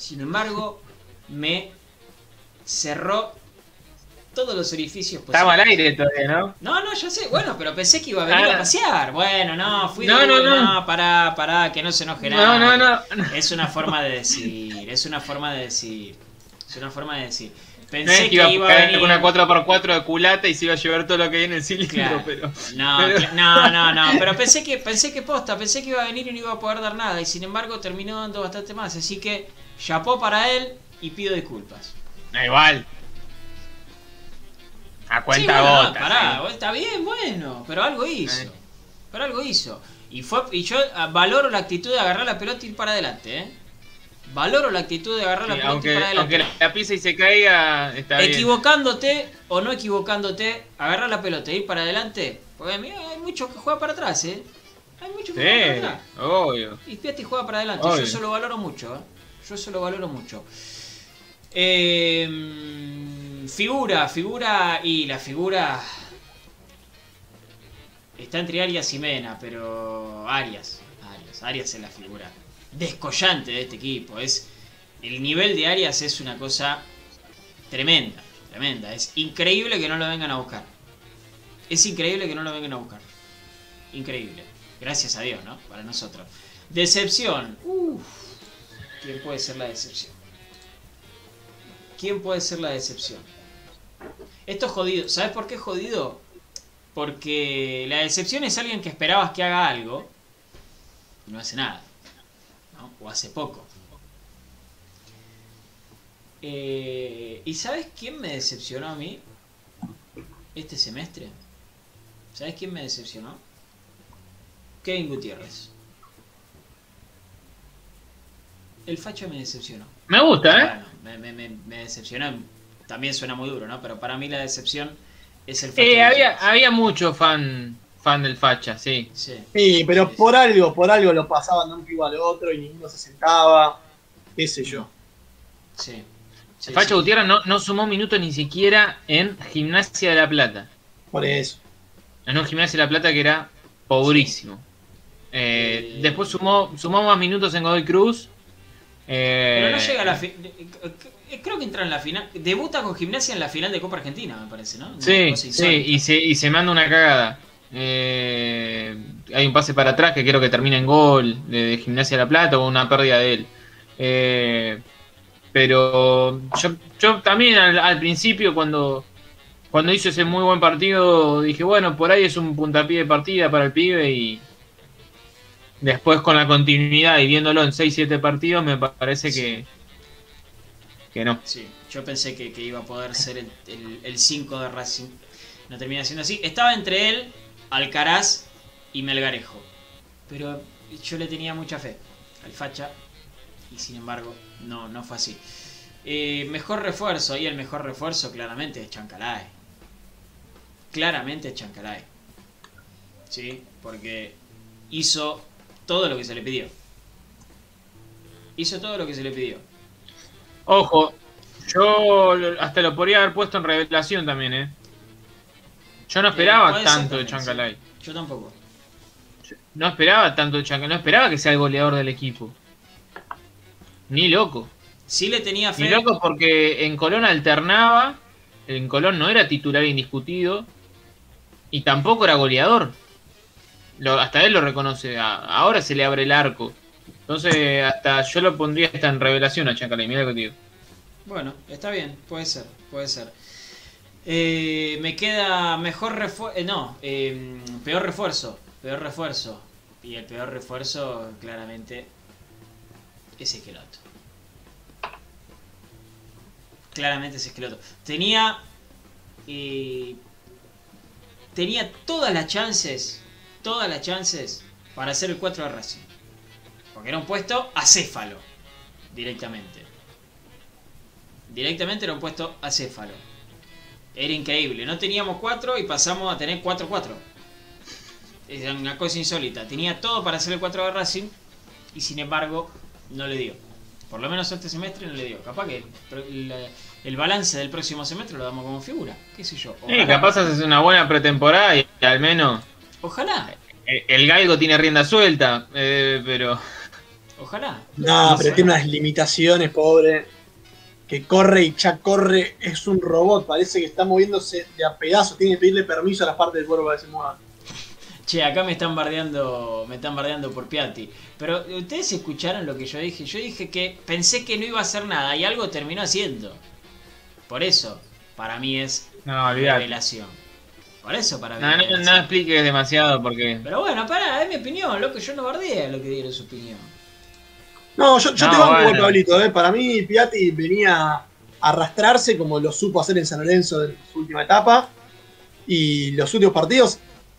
Sin embargo, me cerró todos los orificios posibles. estamos al aire todavía, ¿no? No, no, ya sé. Bueno, pero pensé que iba a venir Ah. a pasear. Bueno, no, fui No, de no, uno, no. pará, pará, que no se enoje No, nada. no, no. Es una forma de decir, es una forma de decir. Es una forma de decir. No Pensé es que iba a iba venir. con una 4x4 de culata y se iba a llevar todo lo que hay en el cilindro, Claro. pero. No, pero- no, no, no, pero pensé que pensé que posta, pensé que iba a venir y no iba a poder dar nada y sin embargo terminó dando bastante más, así que chapó para él y pido disculpas. Da igual. A cuenta Sí, bueno, no, gotas. pará, ¿eh? está bien, bueno, pero algo hizo. Eh. Pero algo hizo. Y fue y yo ah, valoro la actitud de agarrar la pelota y ir para adelante, ¿eh? Valoro la actitud de agarrar la Sí, pelota y ir para adelante. aunque la pisa y se caiga, está bien. Equivocándote o no equivocándote, agarrar la pelota e ir para adelante. Porque mira, hay muchos que juegan para atrás, ¿eh? Hay muchos que juegan para Sí, atrás. obvio. Y Piatti juega para adelante. Obvio. Yo eso lo valoro mucho, ¿eh? Yo eso lo valoro mucho. Eh, figura, figura y la figura está entre Arias y Mena, pero Arias, Arias, Arias es la figura descollante de este equipo. Es el nivel de Arias es una cosa tremenda, tremenda. Es increíble que no lo vengan a buscar. Es increíble que no lo vengan a buscar. Increíble. Gracias a Dios, ¿no? Para nosotros. Decepción. Uf. ¿Quién puede ser la decepción? ¿Quién puede ser la decepción? Esto es jodido. ¿Sabes por qué es jodido? Porque la decepción es alguien que esperabas que haga algo y no hace nada. ¿no? O hace poco. Eh, ¿Y sabes quién me decepcionó a mí este semestre? ¿Sabes quién me decepcionó? Kevin Gutiérrez. El facho me decepcionó. Me gusta, ¿eh? Bueno, me, me- me- me decepcionó. También suena muy duro, ¿no? Pero para mí la decepción es el facho. Eh, había, había mucho fan, fan del facha, sí. Sí. Sí, pero Sí, por algo, por algo lo pasaban de un pivo al otro y ninguno se sentaba. Qué sé yo. Sí. Sí, El facha sí. Gutiérrez no, no sumó minutos ni siquiera en Gimnasia de la Plata. Por eso. En un Gimnasia de la Plata que era pobrísimo. Eh, Eh, Después sumó, sumó más minutos en Godoy Cruz. Eh, Pero no llega a la final. Creo que entra en la final. Debuta con gimnasia en la final de Copa Argentina, me parece, ¿no? Sí, sí, y se, y se manda una cagada. Eh, hay un pase para atrás que creo que termina en gol de, de Gimnasia de la Plata o una pérdida de él. Eh, pero yo, yo también al, al principio cuando, cuando hizo ese muy buen partido dije, bueno, por ahí es un puntapié de partida para el pibe y después con la continuidad y viéndolo en 6-7 partidos me parece que, que no. Sí, yo pensé que, que iba a poder ser el 5 de Racing. No termina siendo así. Estaba entre él, Alcaraz y Melgarejo. Pero yo le tenía mucha fe al Facha. Y sin embargo, no, no fue así. Eh, mejor refuerzo. Y el mejor refuerzo claramente es Chancalay. Claramente es Chancalay. Sí, porque hizo todo lo que se le pidió. Hizo todo lo que se le pidió. Ojo, yo hasta lo podría haber puesto en revelación también, ¿eh? Yo no Eh, esperaba ser tanto de Chancalay. Yo tampoco. no esperaba tanto Chancalay, no esperaba que sea el goleador del equipo. Ni loco. Sí le tenía fe. Ni loco porque en Colón alternaba, en Colón no era titular indiscutido y tampoco era goleador. Lo, hasta él lo reconoce, ahora se le abre el arco. Entonces, hasta yo lo pondría hasta en revelación a Chancalay, mira que digo. Bueno, está bien, puede ser, puede ser. Eh, me queda mejor refuerzo. no, eh, peor refuerzo. Peor refuerzo. Y el peor refuerzo, claramente, es Esqueloto. Claramente es Esqueloto. Tenía. eh, tenía todas las chances. Todas las chances para hacer el 4 de Racing. Porque era un puesto acéfalo. Directamente. Directamente era un puesto acéfalo. Era increíble. No teníamos 4 y pasamos a tener 4-4. Era una cosa insólita. Tenía todo para hacer el 4 de Racing y sin embargo no le dio. Por lo menos este semestre no le dio. Capaz que el, balance del próximo semestre lo damos como figura. ¿Qué sé yo? Capaz haces una buena pretemporada y al menos Ojalá. el, el galgo tiene rienda suelta, eh, pero Ojalá. No, pero tiene unas limitaciones, pobre. Que corre y ya corre, es un robot, parece que está moviéndose de a pedazos, tiene que pedirle permiso a las partes del cuerpo para que se muevan. Che, acá me están bardeando, me están bardeando por Piatti. Pero ustedes escucharon lo que yo dije. Yo dije que pensé que no iba a hacer nada y algo terminó haciendo. Por eso, para mí es no, olvidate. revelación. Por eso para mí. No, no, no expliques demasiado porque Pero bueno, pará, es mi opinión, loco. Yo no bardeo a lo que dieron su opinión. No, yo, yo No, te banco bueno. Pablito. ¿eh? Para mí, Piatti venía a arrastrarse como lo supo hacer en San Lorenzo en su última etapa. Y los últimos partidos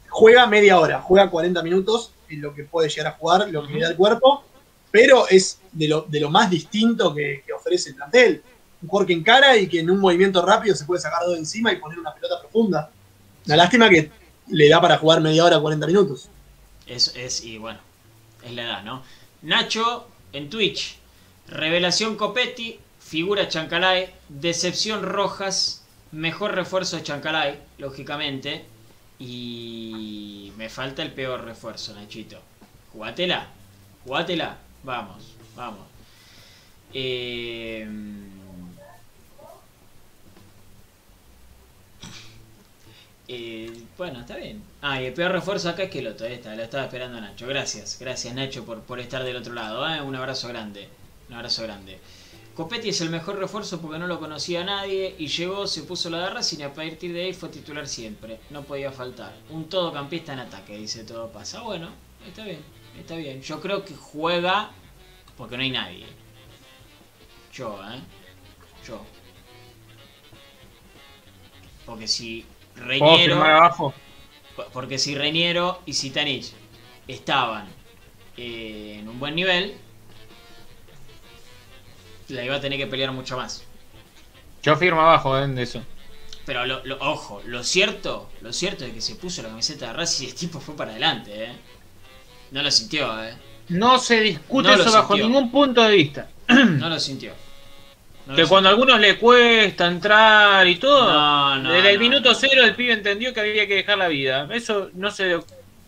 juega media hora, juega 40 minutos en lo que puede llegar a jugar, lo que le da el cuerpo. Pero es de lo, de lo más distinto que, que ofrece el plantel. Un jugador que encara y que en un movimiento rápido se puede sacar dos de encima y poner una pelota profunda. La lástima que le da para jugar media hora, 40 minutos. Es, es, y bueno, es la edad, ¿no? Nacho en Twitch. Revelación Copetti, figura Chancalay, decepción Rojas, mejor refuerzo de Chancalay, lógicamente. Y me falta el peor refuerzo, Nachito. Jugátela, jugátela. Vamos, vamos. Eh, eh, bueno, está bien. Ah, y el peor refuerzo acá es que el otro, está, lo estaba esperando Nacho. Gracias, gracias Nacho por, por estar del otro lado. ¿eh? Un abrazo grande, un abrazo grande. Copetti es el mejor refuerzo porque no lo conocía nadie y llegó, se puso la garra sin a partir de ahí fue titular siempre. No podía faltar. Un todocampista en ataque, dice todo pasa. Bueno, está bien, está bien. Yo creo que juega porque no hay nadie. Yo, ¿eh? Yo. Porque si ¿Puedo Reñero... abajo? Porque si Reñero y Sitanich estaban eh, en un buen nivel, la iba a tener que pelear mucho más. Yo firmo abajo eh, de eso. Pero lo, lo- ojo, lo cierto, lo cierto es que se puso la camiseta de Racing y el tipo fue para adelante, ¿eh? No lo sintió, ¿eh? No se discute No eso bajo ningún punto de vista. No lo sintió. No Que cuando a algunos le cuesta entrar y todo, No, no, desde el minuto cero el pibe entendió que había que dejar la vida. Eso no se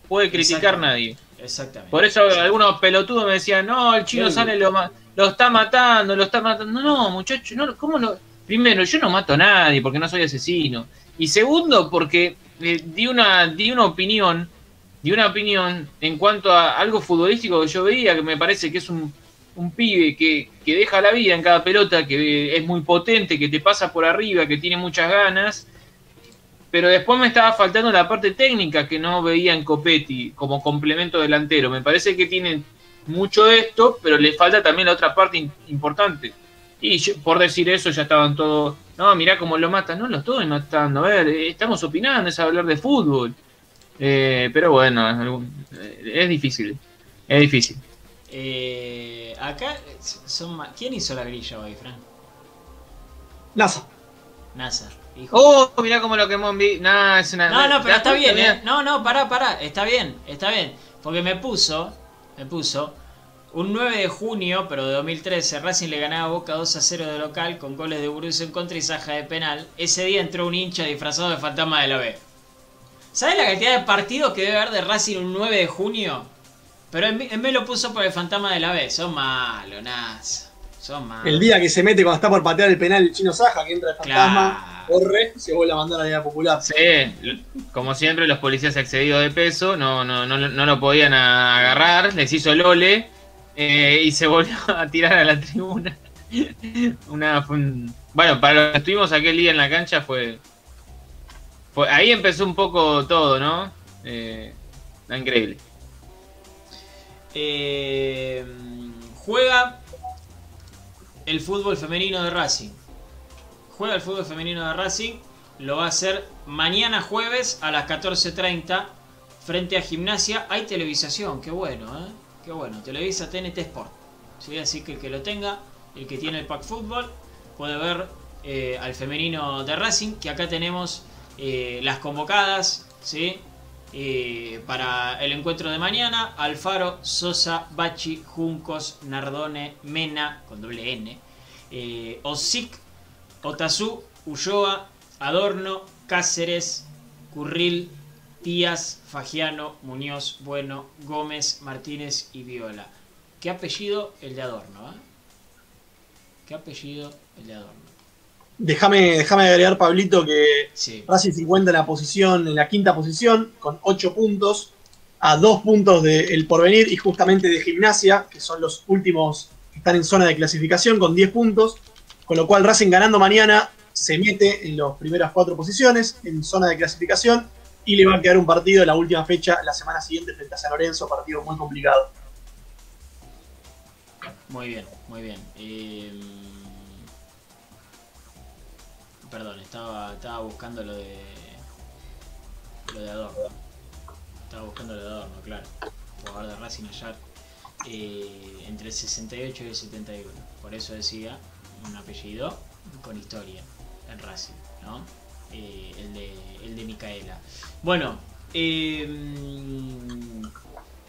puede criticar Exactamente. nadie. Exactamente. Por eso algunos pelotudos me decían, no, el chino sale lo, lo está matando, lo está matando. No, no, muchacho, no, ¿cómo lo...? Primero, yo no mato a nadie porque no soy asesino. Y segundo, porque eh, di, una, di una opinión, di una opinión en cuanto a algo futbolístico que yo veía, que me parece que es un, un pibe que, que deja la vida en cada pelota, que es muy potente, que te pasa por arriba, que tiene muchas ganas. Pero después me estaba faltando la parte técnica que no veía en Copetti como complemento delantero. Me parece que tiene mucho esto, pero le falta también la otra parte importante. Y por decir eso ya estaban todos, no, mirá cómo lo matan, no lo estoy matando, a ver, eh, estamos opinando, es hablar de fútbol. Eh, pero bueno, eh, es difícil, es difícil. Eh, acá son ma- ¿Quién hizo la grilla hoy, Fran? NASA. Nazar. Hijo. Oh, mirá cómo lo quemó en vi- Nah, es una... No, no, pero ¿te está bien, eh. No, no, pará, pará. Está bien, está bien. Porque me puso, me puso, un 9 de junio, pero de 2013, Racing le ganaba a Boca 2 a 0 de local con goles de Burus en contra y Saja de penal. Ese día entró un hincha disfrazado de fantasma de la B. ¿Sabes la cantidad de partidos que debe haber de Racing un 9 de junio? Pero en, en vez lo puso por el fantasma de la B. Son malos, Nas. Son malos. El día que se mete cuando está por patear el penal el chino Saja, que entra el fantasma, Claro. corre, se vuelve a mandar a la Liga Popular. Sí, como siempre, los policías excedidos de peso no, no, no, no lo podían agarrar, les hizo Lole eh, y se volvió a tirar a la tribuna. Una, fue un- bueno, para los que estuvimos aquel día en la cancha fue, fue ahí empezó un poco todo, ¿no? Eh, está increíble. Eh, juega el fútbol femenino de Racing. Juega el fútbol femenino de Racing. Lo va a hacer mañana jueves a las 14.30 frente a Gimnasia. Hay televisación, qué bueno, ¿eh? Qué bueno. Televisa TNT Sport. ¿sí? Así que el que lo tenga, el que tiene el pack fútbol, puede ver eh, al femenino de Racing. Que acá tenemos eh, las convocadas, ¿sí? Eh, para el encuentro de mañana, Alfaro, Sosa, Bachi, Juncos, Nardone, Mena, con doble N, eh, Osic, Otazú, Ulloa, Adorno, Cáceres, Curril, Díaz, Fagiano, Muñoz, Bueno, Gómez, Martínez y Viola. ¿Qué apellido el de Adorno? ¿eh? ¿Qué apellido el de Adorno? Déjame, déjame agregar, Pablito, que Sí. Racing se encuentra en la posición, en la quinta posición, con 8 puntos, a 2 puntos del porvenir y justamente de gimnasia, que son los últimos que están en zona de clasificación, con 10 puntos. Con lo cual Racing ganando mañana se mete en las primeras cuatro posiciones, en zona de clasificación, y le va a quedar un partido en la última fecha, la semana siguiente, frente a San Lorenzo, partido muy complicado. Muy bien, muy bien. Eh, perdón, estaba, estaba buscando lo de. Lo de Adorno. Estaba buscando lo de Adorno, claro. Jugador de Racing ayer. eh, entre el 68 y el 71. Por eso decía un apellido con historia en Racing, ¿no? Eh, el, de, el de Micaela. Bueno, eh,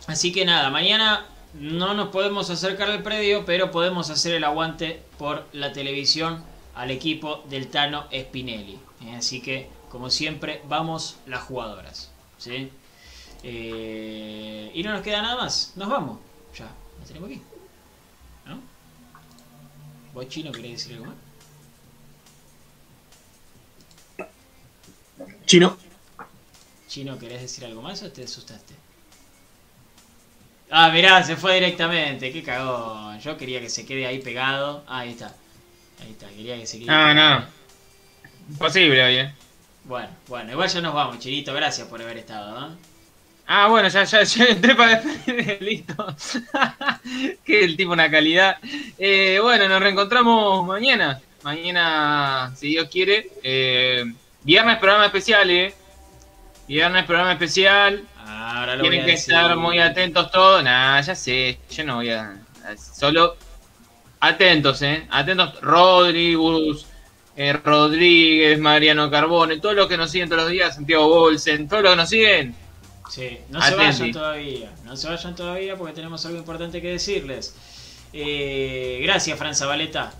así que nada, mañana no nos podemos acercar al predio, pero podemos hacer el aguante por la televisión al equipo del Tano Spinelli. ¿eh? Así que, como siempre, vamos las jugadoras. ¿sí? Eh, y no nos queda nada más. Nos vamos. Ya, nos tenemos aquí. ¿No? ¿Vos, Chino, querés decir algo más? Chino. Chino, ¿querés decir algo más o te asustaste? Ah, mirá, se fue directamente. Qué cagón. Yo quería que se quede ahí pegado. Ah, ahí está. Ahí está, quería que se quede. No, no. Imposible, oye. Bueno, bueno, igual ya nos vamos, Chirito. Gracias por haber estado. ¿eh? Ah, bueno, ya, ya, ya entré para despedir, listo. que el tipo una calidad. Eh, bueno, nos reencontramos mañana. Mañana, si Dios quiere. Eh, viernes programa especial, eh. Viernes programa especial. Ahora lo voy Tienen a que decir. estar muy atentos todos. Nah, ya sé, yo no voy a- Solo atentos, eh. Atentos, Rodríguez, eh, Rodríguez, Mariano Carbone, todos los que nos siguen todos los días, Santiago Bolsen, todos los que nos siguen. Sí, no se vayan todavía. No se vayan todavía porque tenemos algo importante que decirles. Eh, gracias, Fran Zabaleta.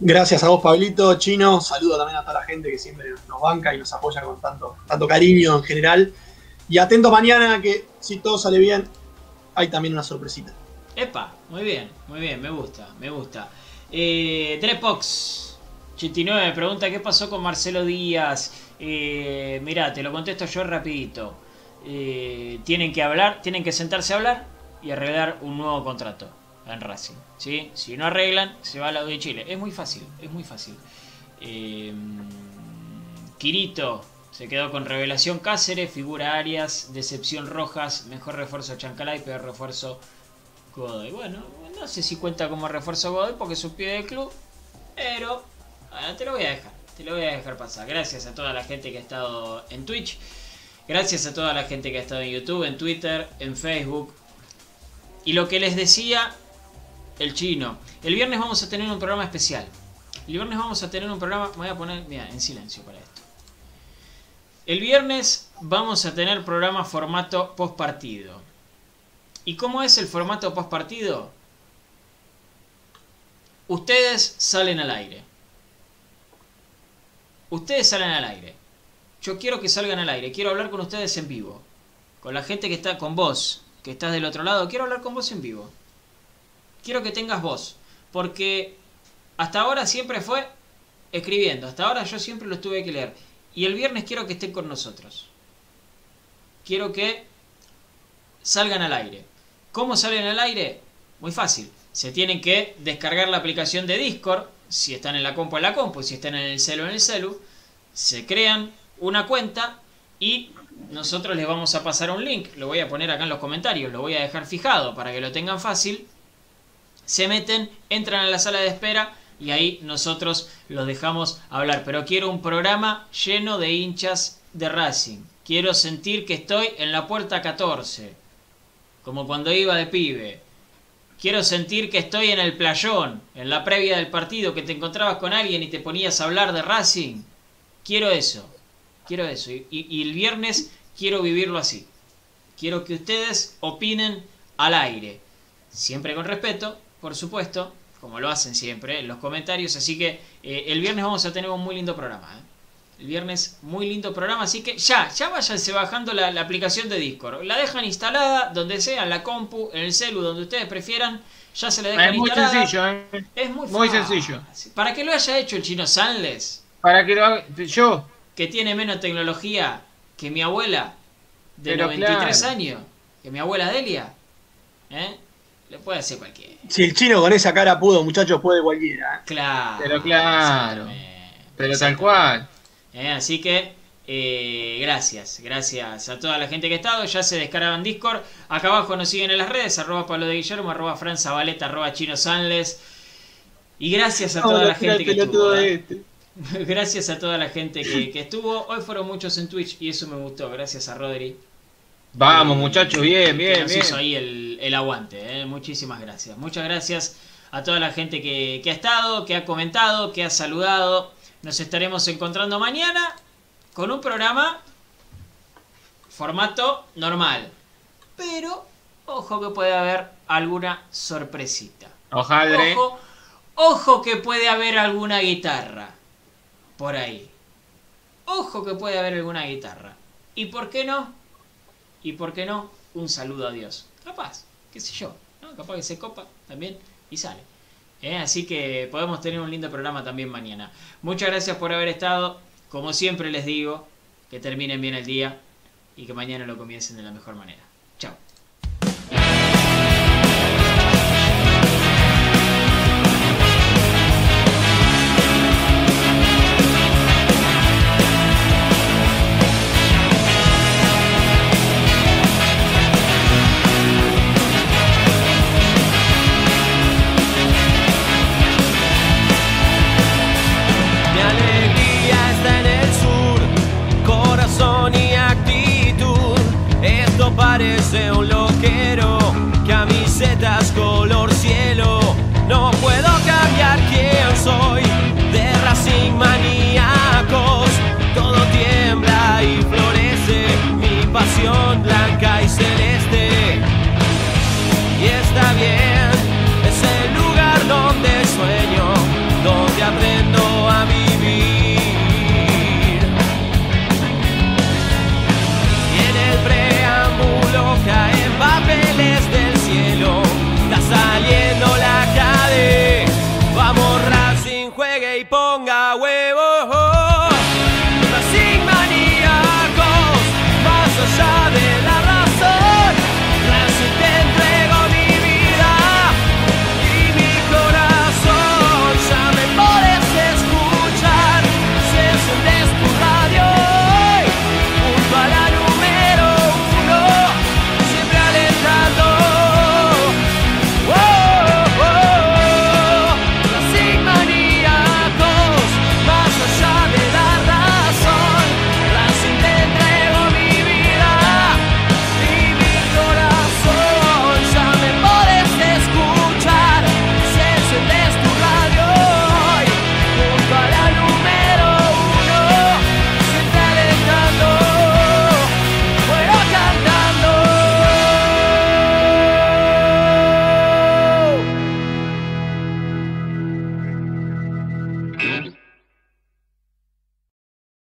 Gracias a vos, Pablito, Chino. Saludo también a toda la gente que siempre nos banca y nos apoya con tanto, tanto cariño en general. Y atento mañana que si todo sale bien, hay también una sorpresita. Epa, muy bien, muy bien, me gusta, me gusta. Eh, Drepox 89 pregunta qué pasó con Marcelo Díaz. Eh, mirá, te lo contesto yo rapidito. Eh, tienen que hablar, tienen que sentarse a hablar y arreglar un nuevo contrato en Racing. ¿sí? Si no arreglan, se va a la de Chile. Es muy fácil, es muy fácil. Eh, Quirito se quedó con Revelación Cáceres, figura Arias, Decepción Rojas, mejor refuerzo Chancalay, peor refuerzo Godoy. Bueno, no sé si cuenta como refuerzo Godoy porque es un pie del club, pero te lo voy a dejar, te lo voy a dejar pasar. Gracias a toda la gente que ha estado en Twitch, gracias a toda la gente que ha estado en YouTube, en Twitter, en Facebook. Y lo que les decía el chino, el viernes vamos a tener un programa especial. El viernes vamos a tener un programa, voy a poner, mira, en silencio para esto. El viernes vamos a tener programa formato post partido. ¿Y cómo es el formato post partido? Ustedes salen al aire. Ustedes salen al aire. yo quiero que salgan al aire, quiero hablar con ustedes en vivo. Con la gente que está con vos, que estás del otro lado, quiero hablar con vos en vivo. Quiero que tengas voz, porque hasta ahora siempre fue escribiendo, hasta ahora yo siempre los tuve que leer. Y el viernes quiero que estén con nosotros. Quiero que salgan al aire. ¿Cómo salen al aire? Muy fácil. Se tienen que descargar la aplicación de Discord, si están en la compu en la compu, si están en el celu en el celu. Se crean una cuenta y nosotros les vamos a pasar un link. Lo voy a poner acá en los comentarios, lo voy a dejar fijado para que lo tengan fácil. Se meten, entran a la sala de espera y ahí nosotros los dejamos hablar. Pero quiero un programa lleno de hinchas de Racing. Quiero sentir que estoy en la puerta 14, como cuando iba de pibe. Quiero sentir que estoy en el playón, en la previa del partido, que te encontrabas con alguien y te ponías a hablar de Racing. Quiero eso, quiero eso. Y, el viernes quiero vivirlo así. Quiero que ustedes opinen al aire. Siempre con respeto, por supuesto, como lo hacen siempre en los comentarios. Así que eh, el viernes vamos a tener un muy lindo programa. ¿eh? El viernes muy lindo programa, así que ya, ya váyanse bajando la, la, aplicación de Discord. La dejan instalada donde sea, en la compu, en el celu, donde ustedes prefieran. Ya se la dejan es muy instalada. sencillo, ¿eh? Es muy, Muy fácil. sencillo. Para que lo haya hecho el chino Sanles, Para que lo haga yo. que tiene menos tecnología que mi abuela de Pero 93 claro. años, que mi abuela Delia, ¿eh? le puede hacer cualquiera. Si el chino con esa cara pudo, muchachos, puede cualquiera. ¿eh? Claro. Pero claro. Pero tal cual. Eh, así que eh, gracias, gracias a toda la gente que ha estado. Ya se descargaban Discord. Acá abajo nos siguen en las redes, arroba Pablo de Guillermo, arroba Fran Zabaleta, arroba Chino Sanles. Y gracias a toda la gente que estuvo. ¿eh? este. Gracias a toda la gente que, que estuvo. Hoy fueron muchos en Twitch y eso me gustó. Gracias a Rodri. Vamos, Eh, muchachos, bien, que bien, nos bien. hizo ahí el, el aguante. eh. Muchísimas gracias. Muchas gracias a toda la gente que, que ha estado, que ha comentado, que ha saludado. Nos estaremos encontrando mañana con un programa formato normal. Pero, ojo que puede haber alguna sorpresita. Ojaldre. Ojo, ojo que puede haber alguna guitarra por ahí. Ojo que puede haber alguna guitarra. ¿Y por qué no? ¿Y por qué no? Un saludo a Dios. Capaz, qué sé yo. ¿no? Capaz que se copa también y sale. ¿Eh? Así que podemos tener un lindo programa también mañana. Muchas gracias por haber estado. Como siempre les digo, que terminen bien el día y que mañana lo comiencen de la mejor manera.